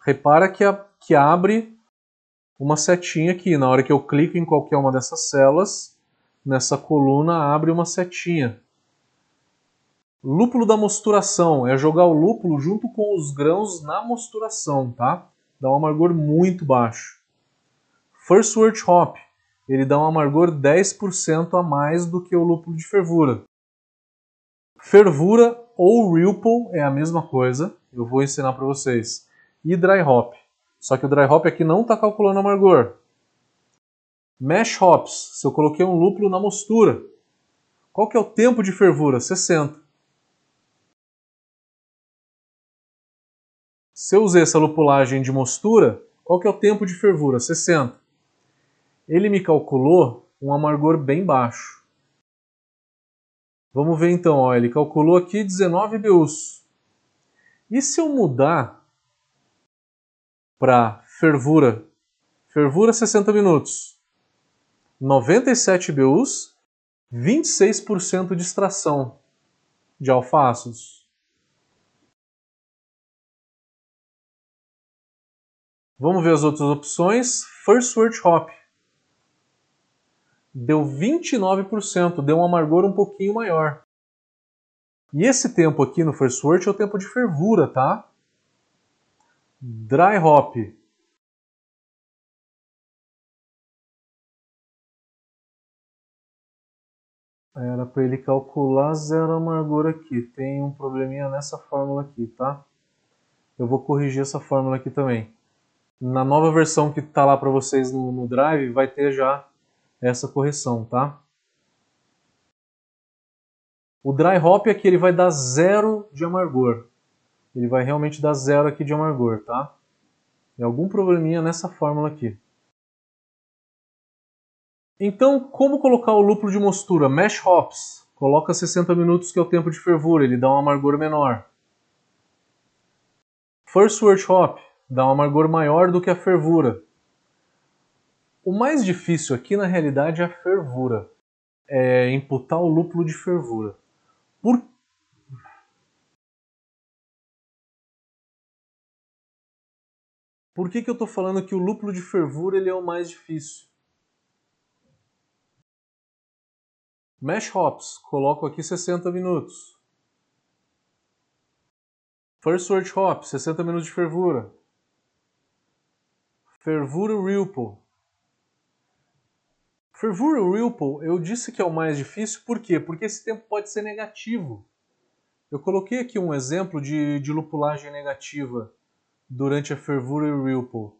Repara que, a, que abre uma setinha aqui. Na hora que eu clico em qualquer uma dessas células, nessa coluna abre uma setinha. Lúpulo da mosturação é jogar o lúpulo junto com os grãos na mosturação, tá? Dá um amargor muito baixo. First Wort Hop, ele dá um amargor 10% a mais do que o lúpulo de fervura. Fervura ou Ripple é a mesma coisa, eu vou ensinar para vocês. E Dry Hop, só que o Dry Hop aqui não está calculando amargor. Mash hops, se eu coloquei um lúpulo na mostura. Qual que é o tempo de fervura? 60. Se eu usei essa lupulagem de mostura, qual que é o tempo de fervura? 60. Ele me calculou um amargor bem baixo. Vamos ver então, ó, ele calculou aqui 19 BUs. E se eu mudar para fervura, fervura 60 minutos, 97 BUs, 26% de extração de alfa-ácidos. Vamos ver as outras opções. First Word Hop. deu 29%, deu um amargor um pouquinho maior. E esse tempo aqui no First Word é o tempo de fervura, tá? Dry Hop. Era para ele calcular zero amargor aqui. Tem um probleminha nessa fórmula aqui, tá? Eu vou corrigir essa fórmula aqui também. Na nova versão que está lá para vocês no, no Drive, vai ter já essa correção, tá? O Dry Hop aqui ele vai dar zero de amargor. Ele vai realmente dar zero aqui de amargor, tá? Tem algum probleminha nessa fórmula aqui. Então, como colocar o lúpulo de mostura? Mash hops. Coloca 60 minutos que é o tempo de fervura, ele dá um amargor menor. First wort hop dá um amargor maior do que a fervura. O mais difícil aqui na realidade é a fervura. É imputar o lúpulo de fervura. Por Por que, que eu estou falando que o lúpulo de fervura ele é o mais difícil? Mash hops, coloco aqui 60 minutos. First wort hop, 60 minutos de fervura. Fervura Ripple. Fervura Ripple, eu disse que é o mais difícil, por quê? Porque esse tempo pode ser negativo. Eu coloquei aqui um exemplo de, de lupulagem negativa durante a fervura Ripple.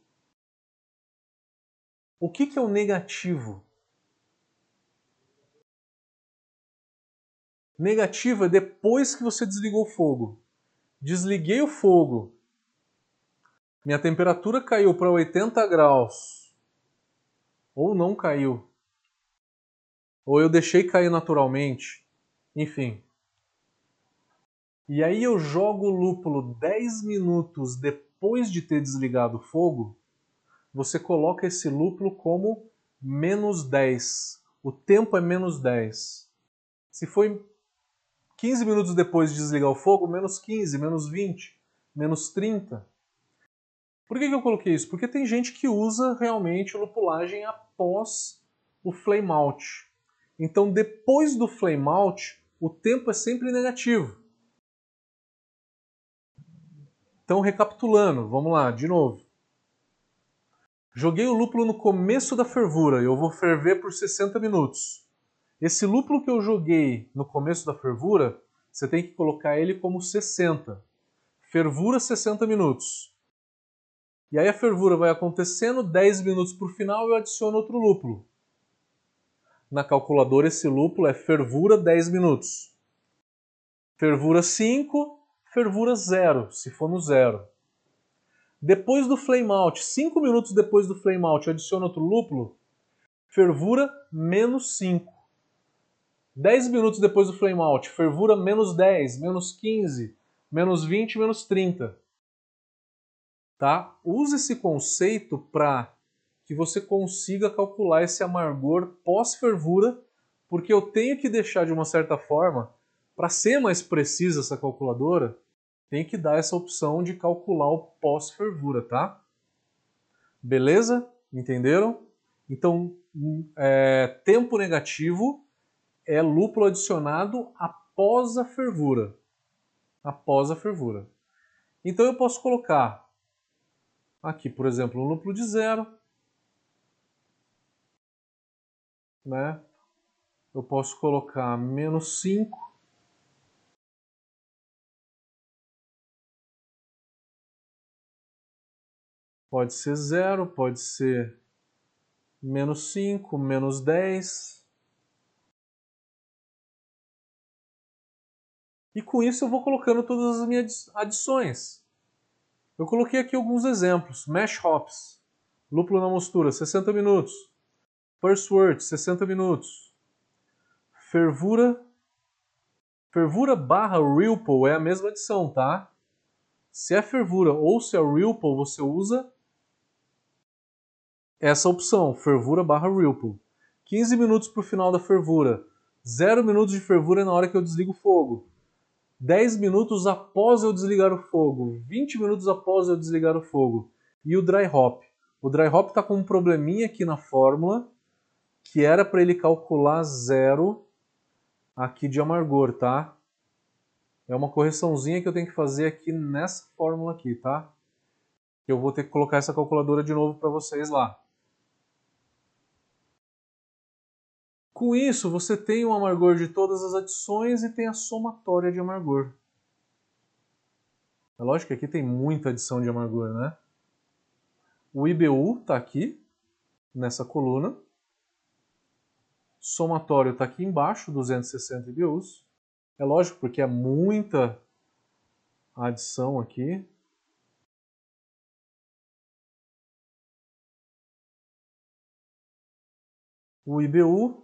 O que, que é o negativo? Negativo é depois que você desligou o fogo. Desliguei o fogo. Minha temperatura caiu para 80 graus. Ou não caiu. Ou eu deixei cair naturalmente. Enfim. E aí eu jogo o lúpulo 10 minutos depois de ter desligado o fogo. Você coloca esse lúpulo como menos 10. O tempo é menos 10. Se foi 15 minutos depois de desligar o fogo, menos 15, menos 20, menos 30. Por que, que eu coloquei isso? Porque tem gente que usa realmente lupulagem após o flame out. Então, depois do flame out, o tempo é sempre negativo. Então, recapitulando, vamos lá, de novo. Joguei o lúpulo no começo da fervura, eu vou ferver por 60 minutos. Esse lúpulo que eu joguei no começo da fervura, você tem que colocar ele como 60. Fervura 60 minutos. E aí a fervura vai acontecendo, 10 minutos para o final eu adiciono outro lúpulo. Na calculadora esse lúpulo é fervura 10 minutos. Fervura 5, fervura 0, se for no zero. Depois do flame out, 5 minutos depois do flame out, eu adiciono outro lúpulo, fervura menos 5. 10 minutos depois do flame out, fervura menos 10, menos 15, menos 20, menos 30. Tá? Use esse conceito para que você consiga calcular esse amargor pós-fervura, porque eu tenho que deixar de uma certa forma, para ser mais precisa essa calculadora, tem que dar essa opção de calcular o pós-fervura, tá? Beleza? Entenderam? Então, é, tempo negativo é lúpulo adicionado após a fervura. Após a fervura. Então eu posso colocar aqui, por exemplo, um lúpulo de zero. Né? Eu posso colocar menos 5. Pode ser zero, pode ser menos 5, menos 10. E com isso eu vou colocando todas as minhas adições. Eu coloquei aqui alguns exemplos. Mash hops, lúpulo na mostura, 60 minutos. First word, 60 minutos. Fervura, fervura barra Ripple é a mesma adição, tá? Se é fervura ou se é Ripple, você usa essa opção, fervura barra Ripple. 15 minutos para o final da fervura. 0 minutos de fervura na hora que eu desligo o fogo. 10 minutos após eu desligar o fogo, 20 minutos após eu desligar o fogo. E o dry hop. O dry hop está com um probleminha aqui na fórmula que era para ele calcular zero aqui de amargor, tá? É uma correçãozinha que eu tenho que fazer aqui nessa fórmula aqui, tá? Eu vou ter que colocar essa calculadora de novo para vocês lá. Com isso, você tem o amargor de todas as adições e tem a somatória de amargor. É lógico que aqui tem muita adição de amargor, né? O IBU está aqui, nessa coluna. Somatório está aqui embaixo, 260 IBUs. É lógico, porque é muita adição aqui. O IBU,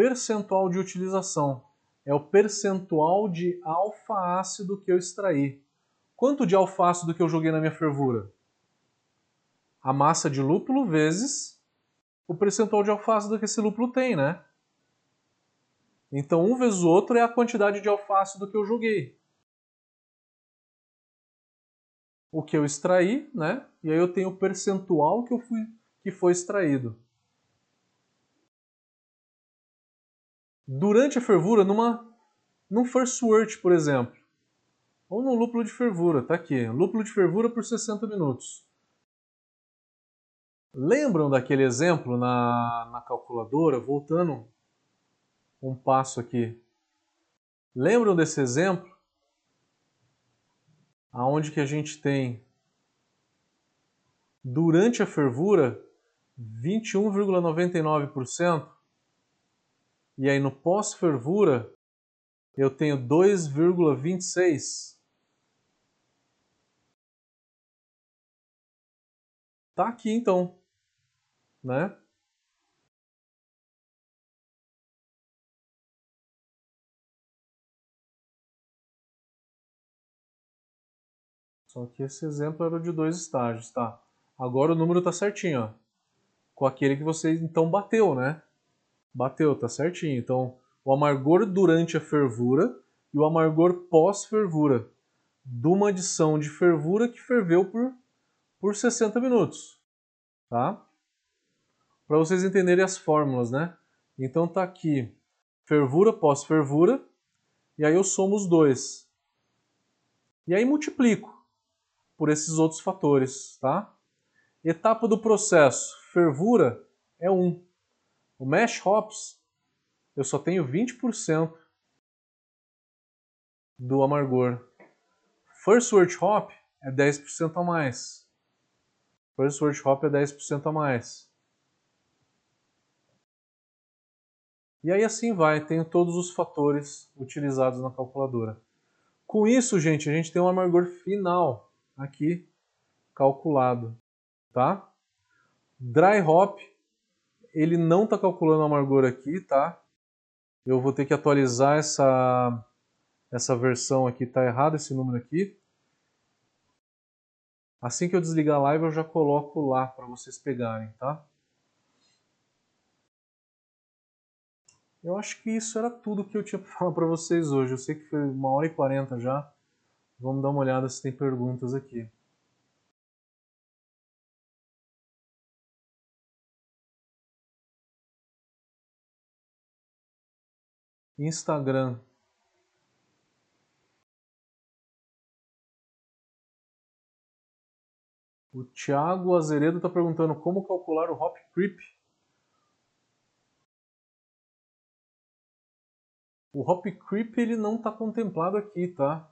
percentual de utilização. É o percentual de alfa-ácido que eu extraí. Quanto de alfa-ácido que eu joguei na minha fervura? a massa de lúpulo vezes o percentual de alfácido que esse lúpulo tem, né? Então, um vezes o outro é a quantidade de alfácido que eu joguei. O que eu extraí, né? E aí eu tenho o percentual que, eu fui, que foi extraído. Durante a fervura, numa, num first wort, por exemplo, ou no lúpulo de fervura, tá aqui, lúpulo de fervura por 60 minutos. Lembram daquele exemplo na, na calculadora? Voltando um passo aqui. Lembram desse exemplo? Aonde que a gente tem durante a fervura 21,99% e aí no pós-fervura eu tenho 2,26%. Tá aqui então né? Só que esse exemplo era de dois estágios, tá? Agora o número tá certinho, ó. Com aquele que você então bateu, né? Bateu, tá certinho. Então, o amargor durante a fervura e o amargor pós-fervura de uma adição de fervura que ferveu por, por 60 minutos, tá? para vocês entenderem as fórmulas, né? Então tá aqui fervura pós-fervura, e aí eu somo os dois. E aí multiplico por esses outros fatores, tá? Etapa do processo, fervura é 1. O mash hops, eu só tenho 20% do amargor. First wort hop é 10% a mais. First wort hop é 10% a mais. E aí assim vai, tenho todos os fatores utilizados na calculadora. Com isso, gente, a gente tem um amargor final aqui calculado, tá? Dry hop, ele não está calculando o amargor aqui, tá? Eu vou ter que atualizar essa, essa versão aqui, tá errado esse número aqui. Assim que eu desligar a live, eu já coloco lá para vocês pegarem, tá? Eu acho que isso era tudo que eu tinha para falar para vocês hoje. Eu sei que foi uma hora e quarenta já. Vamos dar uma olhada se tem perguntas aqui. Instagram. O Thiago Azeredo está perguntando como calcular o hop creep O Hop Creep ele não está contemplado aqui, tá?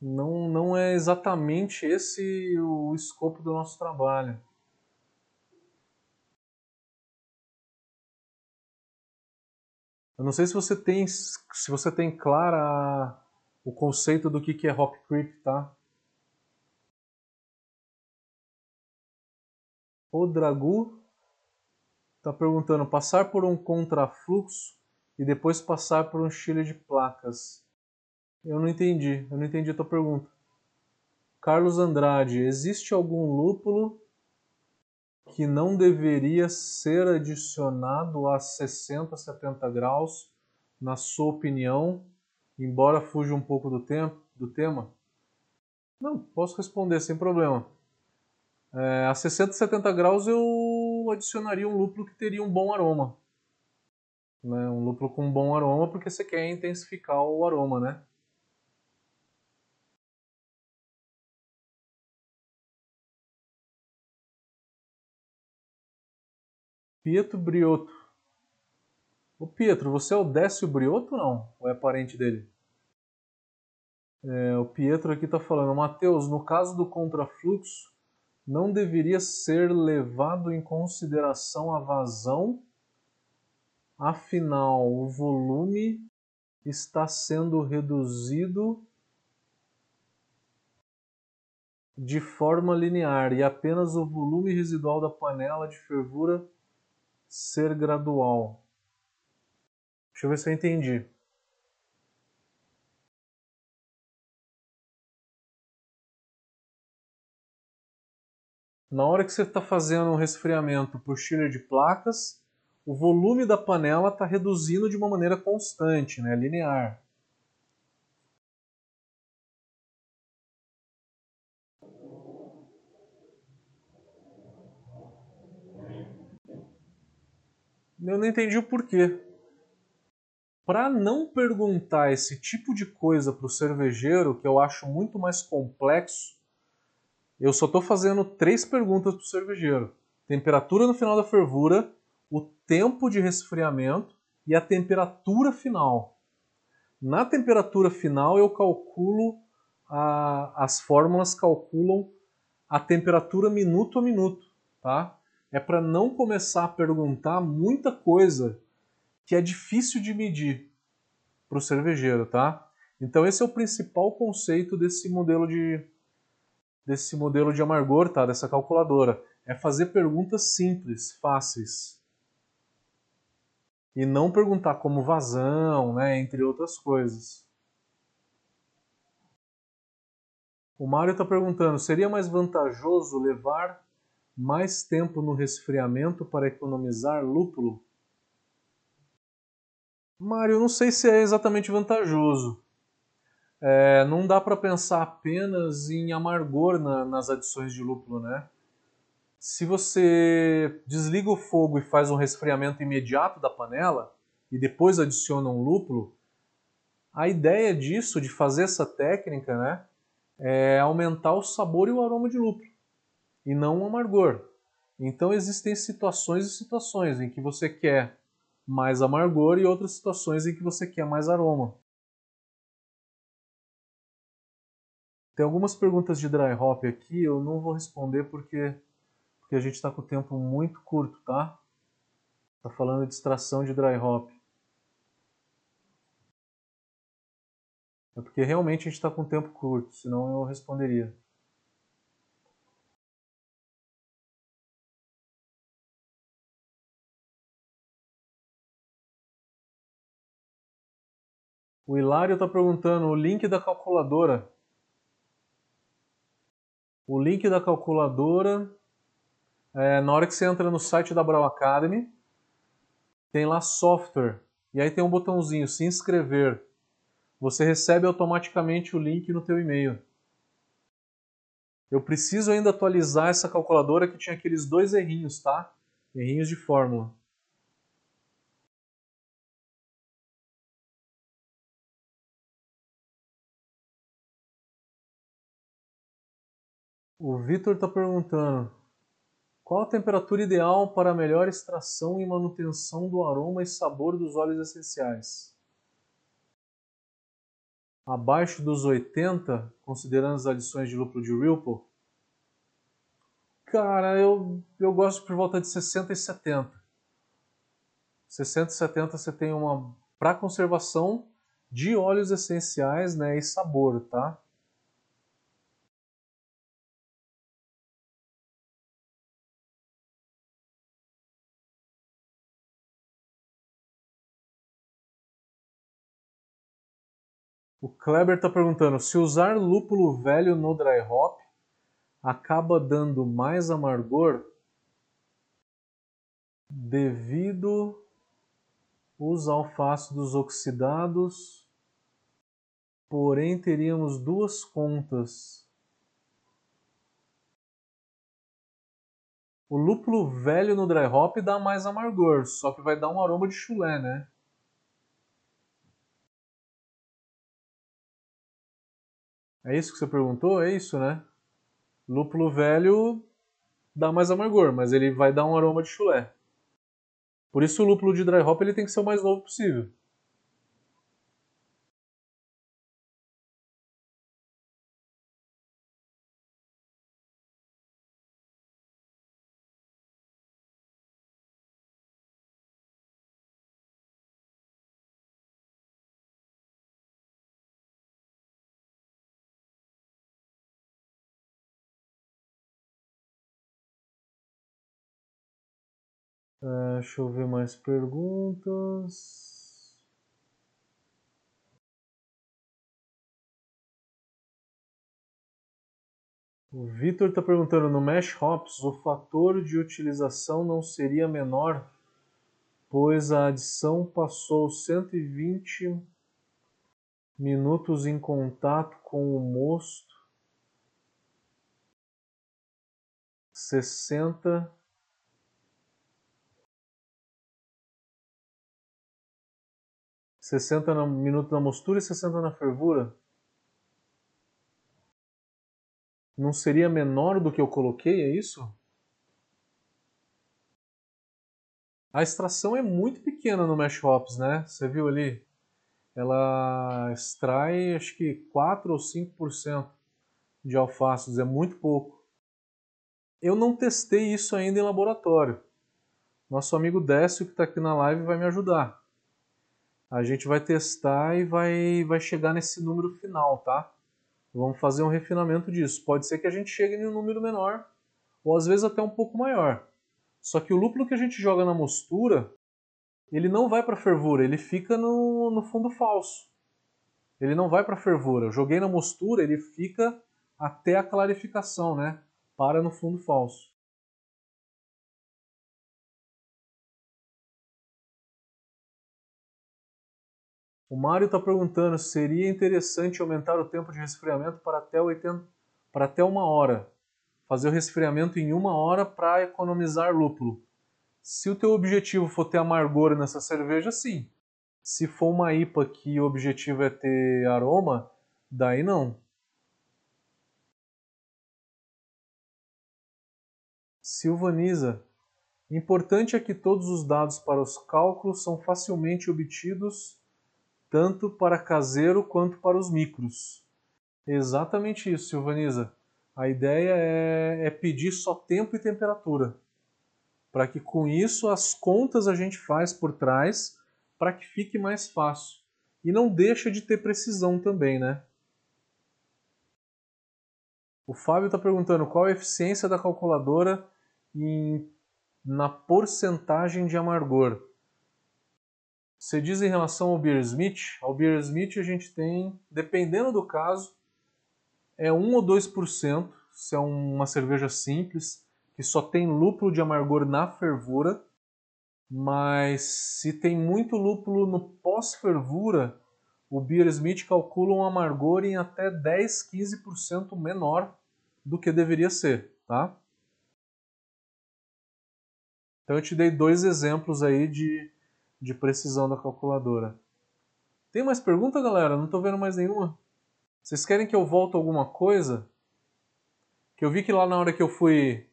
Não, não é exatamente esse o escopo do nosso trabalho. Eu não sei se você tem, se você tem clara o conceito do que, que é Hop Creep, tá? O Dragu Está perguntando, passar por um contrafluxo e depois passar por um chile de placas. Eu não entendi, eu não entendi a tua pergunta. Carlos Andrade, existe algum lúpulo que não deveria ser adicionado a 60, 70 graus, na sua opinião, embora fuja um pouco do, tempo, do tema? Não, posso responder sem problema. É, a 60, 70 graus eu adicionaria um lúpulo que teria um bom aroma. Né? Um lúpulo com um bom aroma porque você quer intensificar o aroma, né? Pietro Briotto. O Pietro, você é o Décio Briotto ou não? Ou é parente dele? É, o Pietro aqui está falando, Mateus, no caso do contrafluxo, não deveria ser levado em consideração a vazão, afinal, o volume está sendo reduzido de forma linear e apenas o volume residual da panela de fervura ser gradual. Deixa eu ver se eu entendi. Na hora que você está fazendo um resfriamento por chiller de placas, o volume da panela está reduzindo de uma maneira constante, né, linear. Eu não entendi o porquê. Para não perguntar esse tipo de coisa para o cervejeiro, que eu acho muito mais complexo, eu só estou fazendo três perguntas para o cervejeiro: temperatura no final da fervura, o tempo de resfriamento e a temperatura final. Na temperatura final, eu calculo, a, as fórmulas calculam a temperatura minuto a minuto, tá? É para não começar a perguntar muita coisa que é difícil de medir para o cervejeiro, tá? Então esse é o principal conceito desse modelo de desse modelo de amargor, tá? Dessa calculadora, é fazer perguntas simples, fáceis. E não perguntar como vazão, né, entre outras coisas. O Mário está perguntando: seria mais vantajoso levar mais tempo no resfriamento para economizar lúpulo? Mário, não sei se é exatamente vantajoso. É, não dá para pensar apenas em amargor na, nas adições de lúpulo, né? Se você desliga o fogo e faz um resfriamento imediato da panela e depois adiciona um lúpulo, a ideia disso, de fazer essa técnica, né, é aumentar o sabor e o aroma de lúpulo e não um amargor. Então existem situações e situações em que você quer mais amargor e outras situações em que você quer mais aroma. Tem algumas perguntas de dry hop aqui, eu não vou responder porque, porque a gente está com o tempo muito curto, tá? Está falando de extração de dry hop. É porque realmente a gente está com tempo curto, senão eu responderia. O Hilário está perguntando o link da calculadora. O link da calculadora, é, na hora que você entra no site da Brau Academy, tem lá software. E aí tem um botãozinho, se inscrever. Você recebe automaticamente o link no teu e-mail. Eu preciso ainda atualizar essa calculadora que tinha aqueles dois errinhos, tá? Errinhos de fórmula. O Vitor está perguntando qual a temperatura ideal para melhor extração e manutenção do aroma e sabor dos óleos essenciais? Abaixo dos 80, considerando as adições de lúpulo de Ripple? Cara, eu, eu gosto por volta de 60 e 70. 60 e 70 você tem uma para conservação de óleos essenciais né, e sabor, tá? O Kleber está perguntando: se usar lúpulo velho no dry hop acaba dando mais amargor devido os alfácidos oxidados, porém teríamos duas contas. O lúpulo velho no dry hop dá mais amargor, só que vai dar um aroma de chulé, né? É isso que você perguntou? É isso, né? Lúpulo velho dá mais amargor, mas ele vai dar um aroma de chulé. Por isso o lúpulo de dry hop ele tem que ser o mais novo possível. Deixa eu ver mais perguntas. O Vitor está perguntando, no Mesh Hops, o fator de utilização não seria menor, pois a adição passou 120 minutos em contato com o mosto, 60 60 no, minutos na mostura e 60 na fervura? Não seria menor do que eu coloquei, é isso? A extração é muito pequena no Mesh Hops, né? Você viu ali? Ela extrai acho que 4 ou 5% de alfaces, é muito pouco. Eu não testei isso ainda em laboratório. Nosso amigo Décio, que está aqui na live, vai me ajudar a gente vai testar e vai, vai chegar nesse número final, tá? Vamos fazer um refinamento disso. Pode ser que a gente chegue em um número menor, ou às vezes até um pouco maior. Só que o lúpulo que a gente joga na mostura, ele não vai para fervura, ele fica no, no fundo falso. Ele não vai para fervura. Eu joguei na mostura, ele fica até a clarificação, né? Para no fundo falso. O Mário está perguntando, seria interessante aumentar o tempo de resfriamento para até, 80, para até uma hora. Fazer o resfriamento em uma hora para economizar lúpulo. Se o teu objetivo for ter amargor nessa cerveja, sim. Se for uma IPA que o objetivo é ter aroma, daí não. Silvaniza. Importante é que todos os dados para os cálculos são facilmente obtidos tanto para caseiro quanto para os micros. Exatamente isso, Silvaniza. A ideia é, é pedir só tempo e temperatura, para que com isso as contas a gente faz por trás para que fique mais fácil. E não deixa de ter precisão também, né? O Fábio está perguntando qual a eficiência da calculadora em, na porcentagem de amargor. Você diz em relação ao Beer Smith, ao Beer Smith a gente tem, dependendo do caso, é 1 ou 2%, se é uma cerveja simples, que só tem lúpulo de amargor na fervura, mas se tem muito lúpulo no pós-fervura, o Beer Smith calcula um amargor em até 10, 15% menor do que deveria ser, tá? Então eu te dei dois exemplos aí de de precisão da calculadora. Tem mais pergunta, galera? Não estou vendo mais nenhuma. Vocês querem que eu volte alguma coisa? Que eu vi que lá na hora que eu fui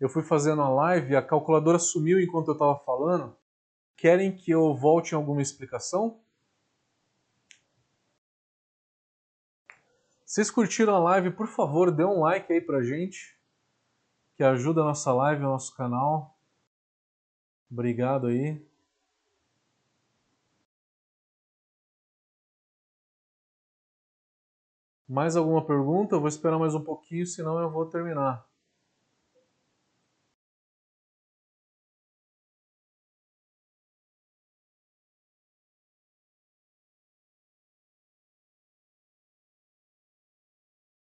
eu fui fazendo a live, a calculadora sumiu enquanto eu estava falando. Querem que eu volte em alguma explicação? Vocês curtiram a live, por favor, dê um like aí pra gente, que ajuda a nossa live, o nosso canal. Obrigado aí. Mais alguma pergunta? Eu vou esperar mais um pouquinho, senão eu vou terminar.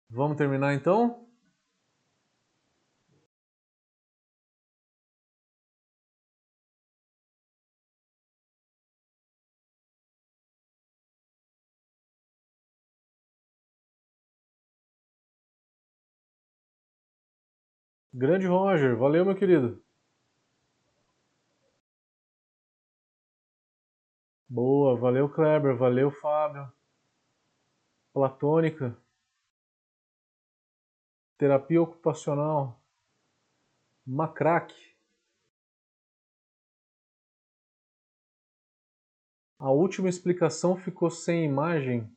Vamos terminar então? Grande Roger, valeu meu querido. Boa, valeu Kleber, valeu Fábio. Platônica. Terapia ocupacional. Macraque. A última explicação ficou sem imagem,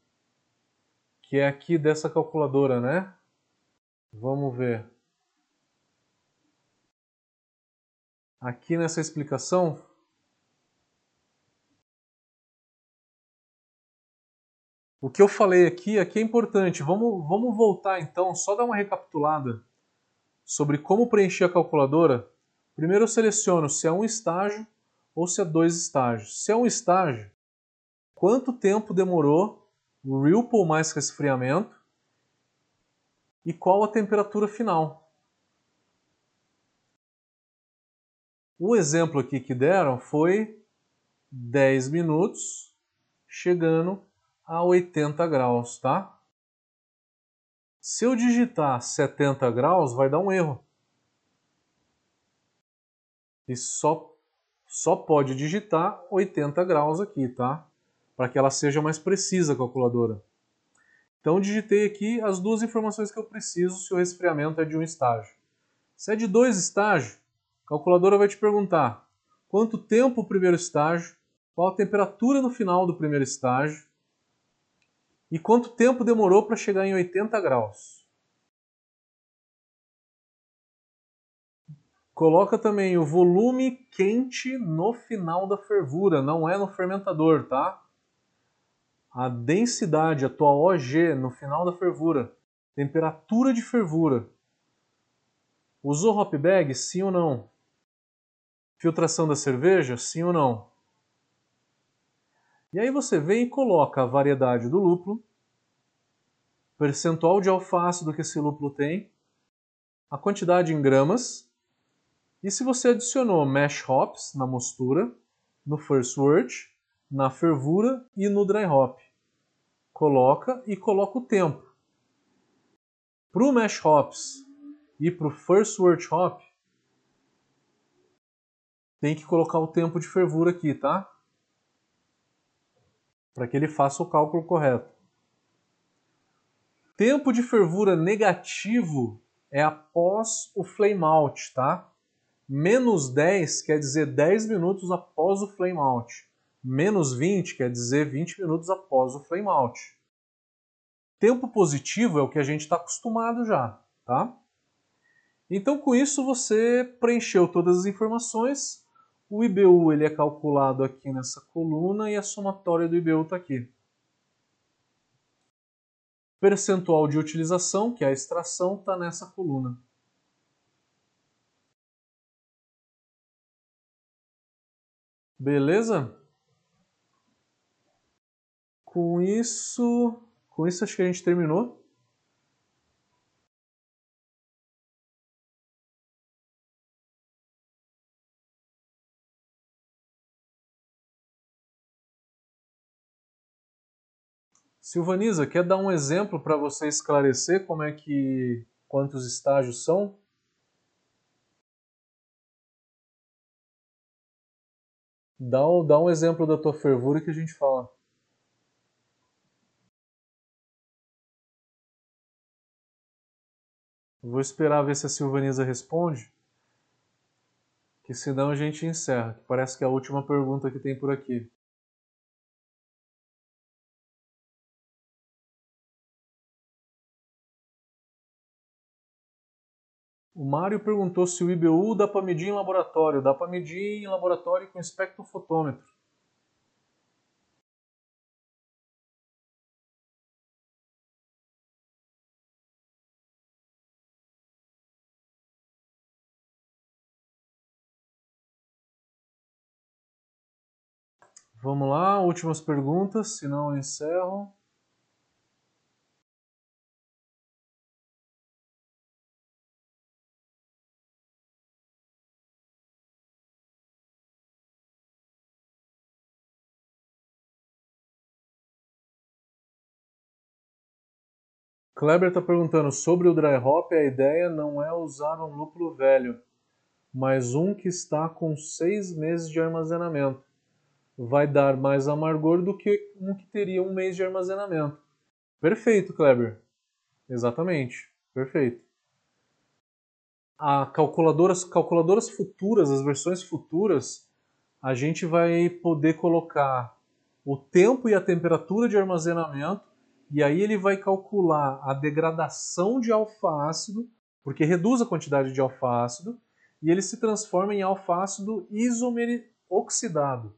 que é aqui dessa calculadora, né? Vamos ver. Aqui nessa explicação, o que eu falei aqui, aqui é importante. Vamos, vamos voltar então, só dar uma recapitulada sobre como preencher a calculadora. Primeiro eu seleciono se é um estágio ou se é dois estágios. Se é um estágio, quanto tempo demorou o Ripple mais resfriamento e qual a temperatura final. O exemplo aqui que deram foi 10 minutos chegando a 80 graus, tá? Se eu digitar 70 graus, vai dar um erro. E só, só pode digitar 80 graus aqui, tá? para que ela seja mais precisa a calculadora. Então digitei aqui as duas informações que eu preciso se o resfriamento é de um estágio. Se é de dois estágios, a calculadora vai te perguntar quanto tempo o primeiro estágio, qual a temperatura no final do primeiro estágio e quanto tempo demorou para chegar em 80 graus. Coloca também o volume quente no final da fervura, não é no fermentador, tá? a densidade, a tua OG no final da fervura, temperatura de fervura. Usou hop bag? Sim ou não? Filtração da cerveja? Sim ou não? E aí você vem e coloca a variedade do lúpulo, percentual de alfa-ácido que esse lúpulo tem, a quantidade em gramas, e se você adicionou mash hops na mostura, no first wort, na fervura e no dry hop coloca e coloca o tempo. Para o Mesh Hops e para o First Word Hop, tem que colocar o tempo de fervura aqui, tá? Para que ele faça o cálculo correto. Tempo de fervura negativo é após o flame out, tá? Menos 10 quer dizer 10 minutos após o flame out. Menos 20 quer dizer 20 minutos após o flame out. Tempo positivo é o que a gente está acostumado já, tá? Então, com isso, você preencheu todas as informações. O IBU ele é calculado aqui nessa coluna e a somatória do IBU está aqui. Percentual de utilização, que é a extração, está nessa coluna. Beleza? Com isso, com isso acho que a gente terminou. Silvaniza, quer dar um exemplo para você esclarecer como é que quantos estágios são? Dá, dá um exemplo da tua fervura que a gente fala. Vou esperar ver se a Silvanisa responde, que senão a gente encerra. Parece que é a última pergunta que tem por aqui. O Mário perguntou se o IBU dá para medir em laboratório. Dá para medir em laboratório com espectrofotômetro. Vamos lá, últimas perguntas, senão eu encerro. Kleber está perguntando sobre o dry hop. A ideia não é usar um lúpulo velho, mas um que está com seis meses de armazenamento. Vai dar mais amargor do que um que teria um mês de armazenamento. Perfeito, Kleber. Exatamente. Perfeito. A calculadoras, calculadoras futuras, as versões futuras, a gente vai poder colocar o tempo e a temperatura de armazenamento e aí ele vai calcular a degradação de alfa-ácido, porque reduz a quantidade de alfa-ácido, e ele se transforma em alfa-ácido isomer oxidado,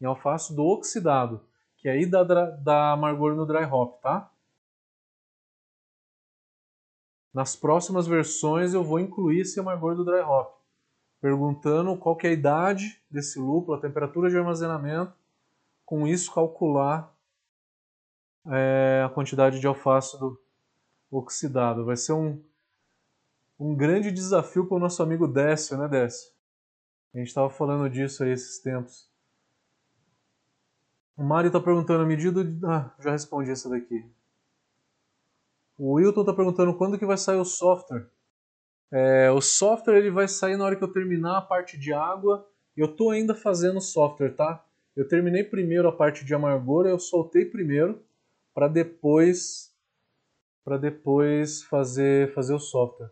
em alfa-ácido oxidado, que aí dá, dá amargor no dry hop, tá? Nas próximas versões eu vou incluir esse amargor do dry hop, perguntando qual é a idade desse lúpulo, a temperatura de armazenamento, com isso calcular é, a quantidade de alfácido oxidado. Vai ser um, um grande desafio para o nosso amigo Décio, né Décio? A gente estava falando disso aí esses tempos. O Mário está perguntando a medida de... Ah, já respondi essa daqui. O Wilton está perguntando quando que vai sair o software. É, o software ele vai sair na hora que eu terminar a parte de água. Eu estou ainda fazendo o software, tá? Eu terminei primeiro a parte de amargor, eu soltei primeiro para depois para depois fazer fazer o software.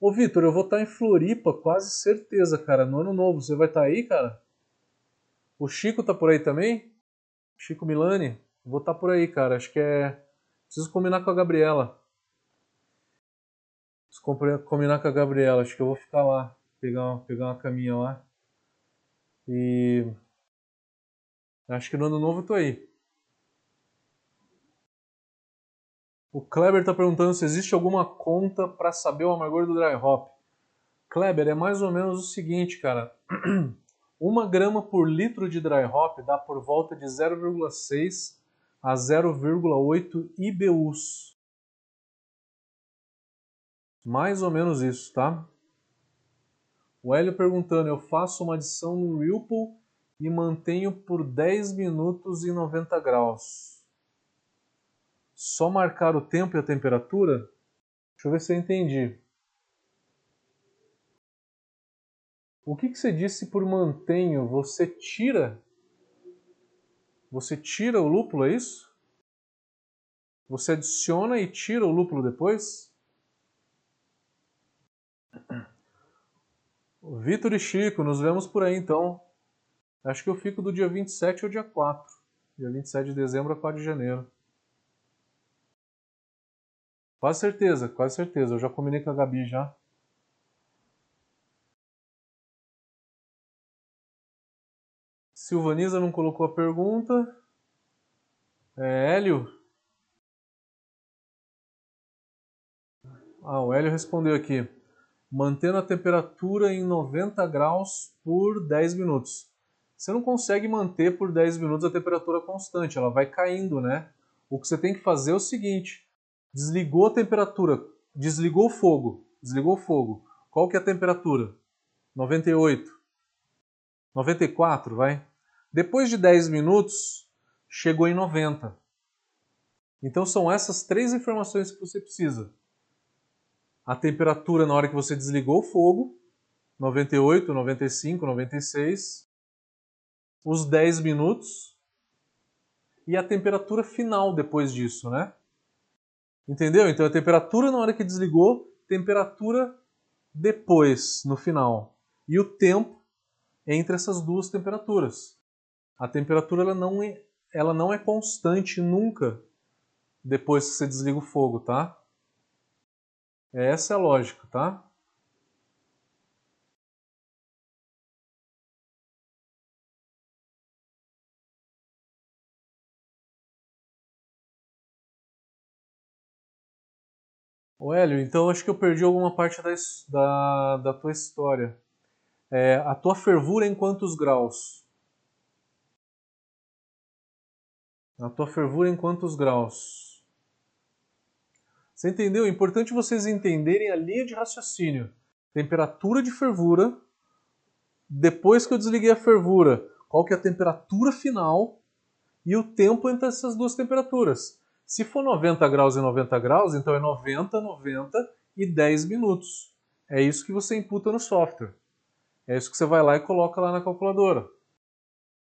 Ô Vitor, eu vou estar tá em Floripa, quase certeza, cara, no ano novo. Você vai estar tá aí, cara? O Chico tá por aí também? Chico Milani? Vou estar tá por aí, cara. Acho que é Preciso combinar com a Gabriela. Preciso combinar com a Gabriela. Acho que eu vou ficar lá. Pegar uma, pegar uma caminha lá. E. Acho que no ano novo eu tô aí. O Kleber está perguntando se existe alguma conta para saber o amargor do dry hop. Kleber, é mais ou menos o seguinte, cara. Uma grama por litro de dry hop dá por volta de 0,6 a 0,8 IBUs. Mais ou menos isso, tá? O Hélio perguntando, eu faço uma adição no Ripple e mantenho por 10 minutos em 90 graus. Só marcar o tempo e a temperatura? Deixa eu ver se eu entendi. O que, que você disse por mantenho? Você tira você tira o lúpulo, é isso? Você adiciona e tira o lúpulo depois? Vitor e Chico, nos vemos por aí então. Acho que eu fico do dia 27 ao dia 4. Dia 27 de dezembro a 4 de janeiro. Quase certeza, quase certeza. Eu já combinei com a Gabi já. Silvaniza não colocou a pergunta. É, Hélio? Ah, o Hélio respondeu aqui. Mantendo a temperatura em 90 graus por 10 minutos. Você não consegue manter por 10 minutos a temperatura constante, ela vai caindo, né? O que você tem que fazer é o seguinte: desligou a temperatura, desligou o fogo, desligou o fogo. Qual que é a temperatura? 98. 94, vai. Depois de 10 minutos, chegou em 90. Então são essas três informações que você precisa. A temperatura na hora que você desligou o fogo, 98, 95, 96. Os 10 minutos. E a temperatura final depois disso, né? Entendeu? Então a temperatura na hora que desligou, temperatura depois, no final. E o tempo entre essas duas temperaturas a temperatura ela não, é, ela não é constante nunca depois que você desliga o fogo, tá? Essa é a lógica, tá? O Hélio, então acho que eu perdi alguma parte da, da, da tua história. É, a tua fervura em quantos graus? A tua fervura em quantos graus? Você entendeu? É importante vocês entenderem a linha de raciocínio. Temperatura de fervura. Depois que eu desliguei a fervura, qual que é a temperatura final e o tempo entre essas duas temperaturas. Se for 90 graus e 90 graus, então é 90, 90 e 10 minutos. É isso que você imputa no software. É isso que você vai lá e coloca lá na calculadora.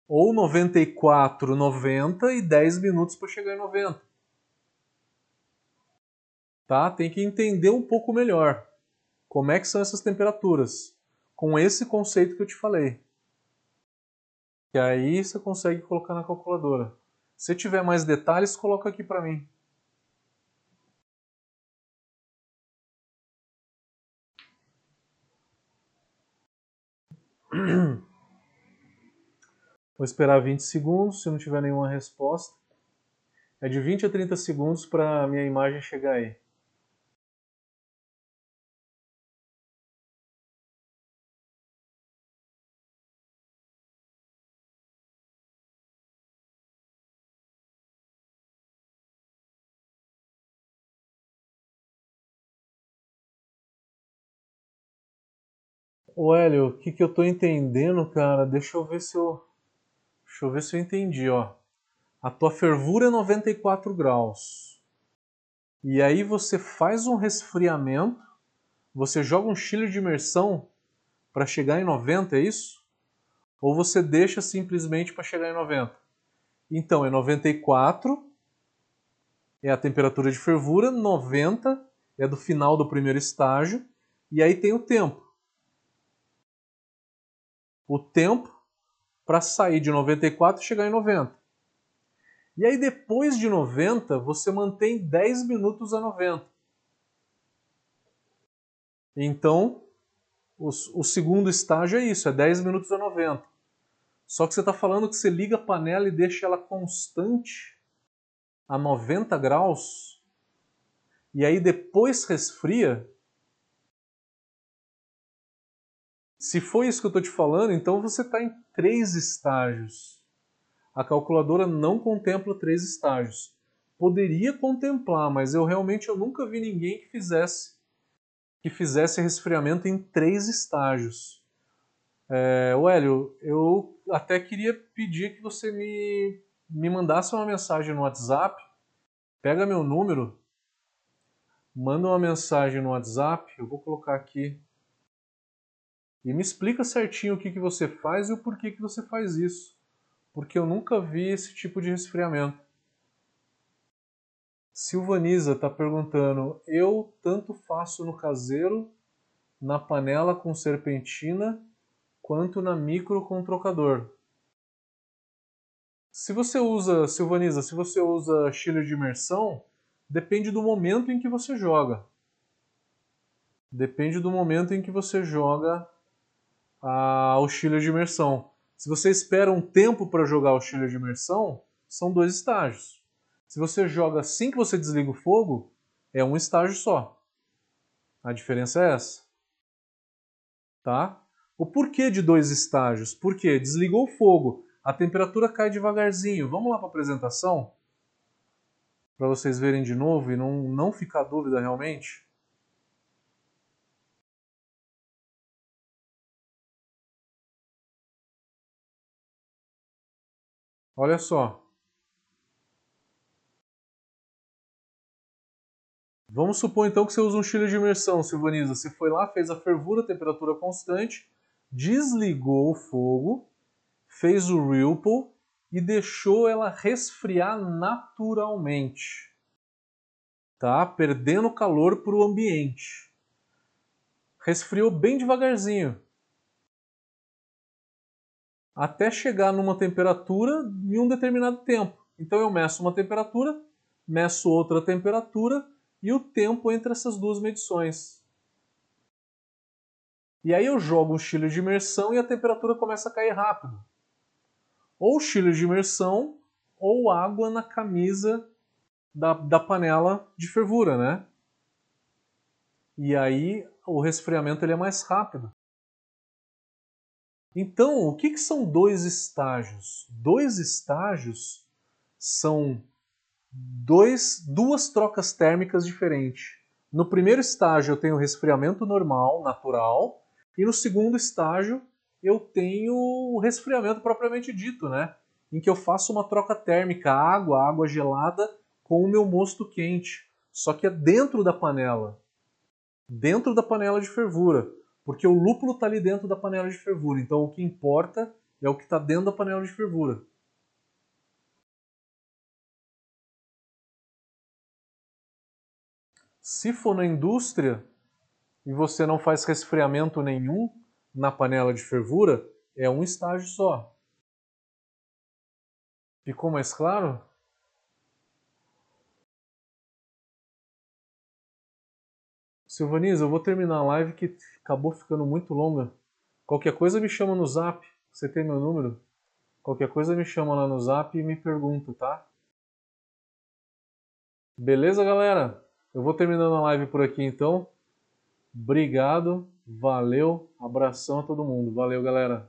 Ou 94, 90 e 10 minutos para chegar em 90. Tá? Tem que entender um pouco melhor como é que são essas temperaturas com esse conceito que eu te falei. E aí você consegue colocar na calculadora. Se tiver mais detalhes, coloca aqui para mim. Vou esperar 20 segundos, se não tiver nenhuma resposta. É de 20 a 30 segundos para a minha imagem chegar aí. Ô Hélio, o que, que eu tô entendendo, cara? Deixa eu ver se eu. Deixa eu ver se eu entendi, ó. A tua fervura é 94 graus. E aí você faz um resfriamento, você joga um chile de imersão para chegar em 90, é isso? Ou você deixa simplesmente para chegar em 90? Então é 94 é a temperatura de fervura, 90 é do final do primeiro estágio, e aí tem o tempo o tempo para sair de 94 e chegar em 90. E aí depois de 90, você mantém 10 minutos a 90. Então, o, o segundo estágio é isso, é 10 minutos a 90. Só que você está falando que você liga a panela e deixa ela constante a 90 graus, e aí depois resfria, Se foi isso que eu estou te falando, então você está em três estágios. A calculadora não contempla três estágios. Poderia contemplar, mas eu realmente eu nunca vi ninguém que fizesse que fizesse resfriamento em três estágios. É, Hélio, eu até queria pedir que você me, me mandasse uma mensagem no WhatsApp. Pega meu número, manda uma mensagem no WhatsApp. Eu vou colocar aqui e me explica certinho o que, que você faz e o porquê que você faz isso. Porque eu nunca vi esse tipo de resfriamento. Silvaniza está perguntando: eu tanto faço no caseiro, na panela com serpentina, quanto na micro com trocador. Se você usa, Silvaniza, se você usa chile de imersão, depende do momento em que você joga. Depende do momento em que você joga ao chiller de imersão. Se você espera um tempo para jogar o chiller de imersão, são dois estágios. Se você joga assim que você desliga o fogo, é um estágio só. A diferença é essa. Tá? O porquê de dois estágios? Porque desligou o fogo, a temperatura cai devagarzinho. Vamos lá para a apresentação? Para vocês verem de novo e não, não ficar dúvida realmente. Olha só. Vamos supor então que você usa um chile de imersão, Silvaniza. Você foi lá, fez a fervura, temperatura constante, desligou o fogo, fez o ripple e deixou ela resfriar naturalmente. Tá? Perdendo calor para o ambiente. Resfriou bem devagarzinho até chegar numa temperatura em um determinado tempo. Então eu meço uma temperatura, meço outra temperatura e o tempo entre essas duas medições. E aí eu jogo um chile de imersão e a temperatura começa a cair rápido. Ou chile de imersão ou água na camisa da, da panela de fervura, né? E aí o resfriamento ele é mais rápido. Então, o que, que são dois estágios? Dois estágios são dois, duas trocas térmicas diferentes. No primeiro estágio eu tenho resfriamento normal, natural, e no segundo estágio eu tenho o resfriamento propriamente dito, né? Em que eu faço uma troca térmica, água, água gelada com o meu mosto quente, só que é dentro da panela. Dentro da panela de fervura, porque o lúpulo está ali dentro da panela de fervura. Então o que importa é o que está dentro da panela de fervura. Se for na indústria e você não faz resfriamento nenhum na panela de fervura, é um estágio só. Ficou mais claro? Silvanisa, eu vou terminar a live que acabou ficando muito longa. Qualquer coisa me chama no zap. Você tem meu número? Qualquer coisa me chama lá no zap e me pergunta, tá? Beleza, galera? Eu vou terminando a live por aqui então. Obrigado, valeu, abração a todo mundo. Valeu, galera.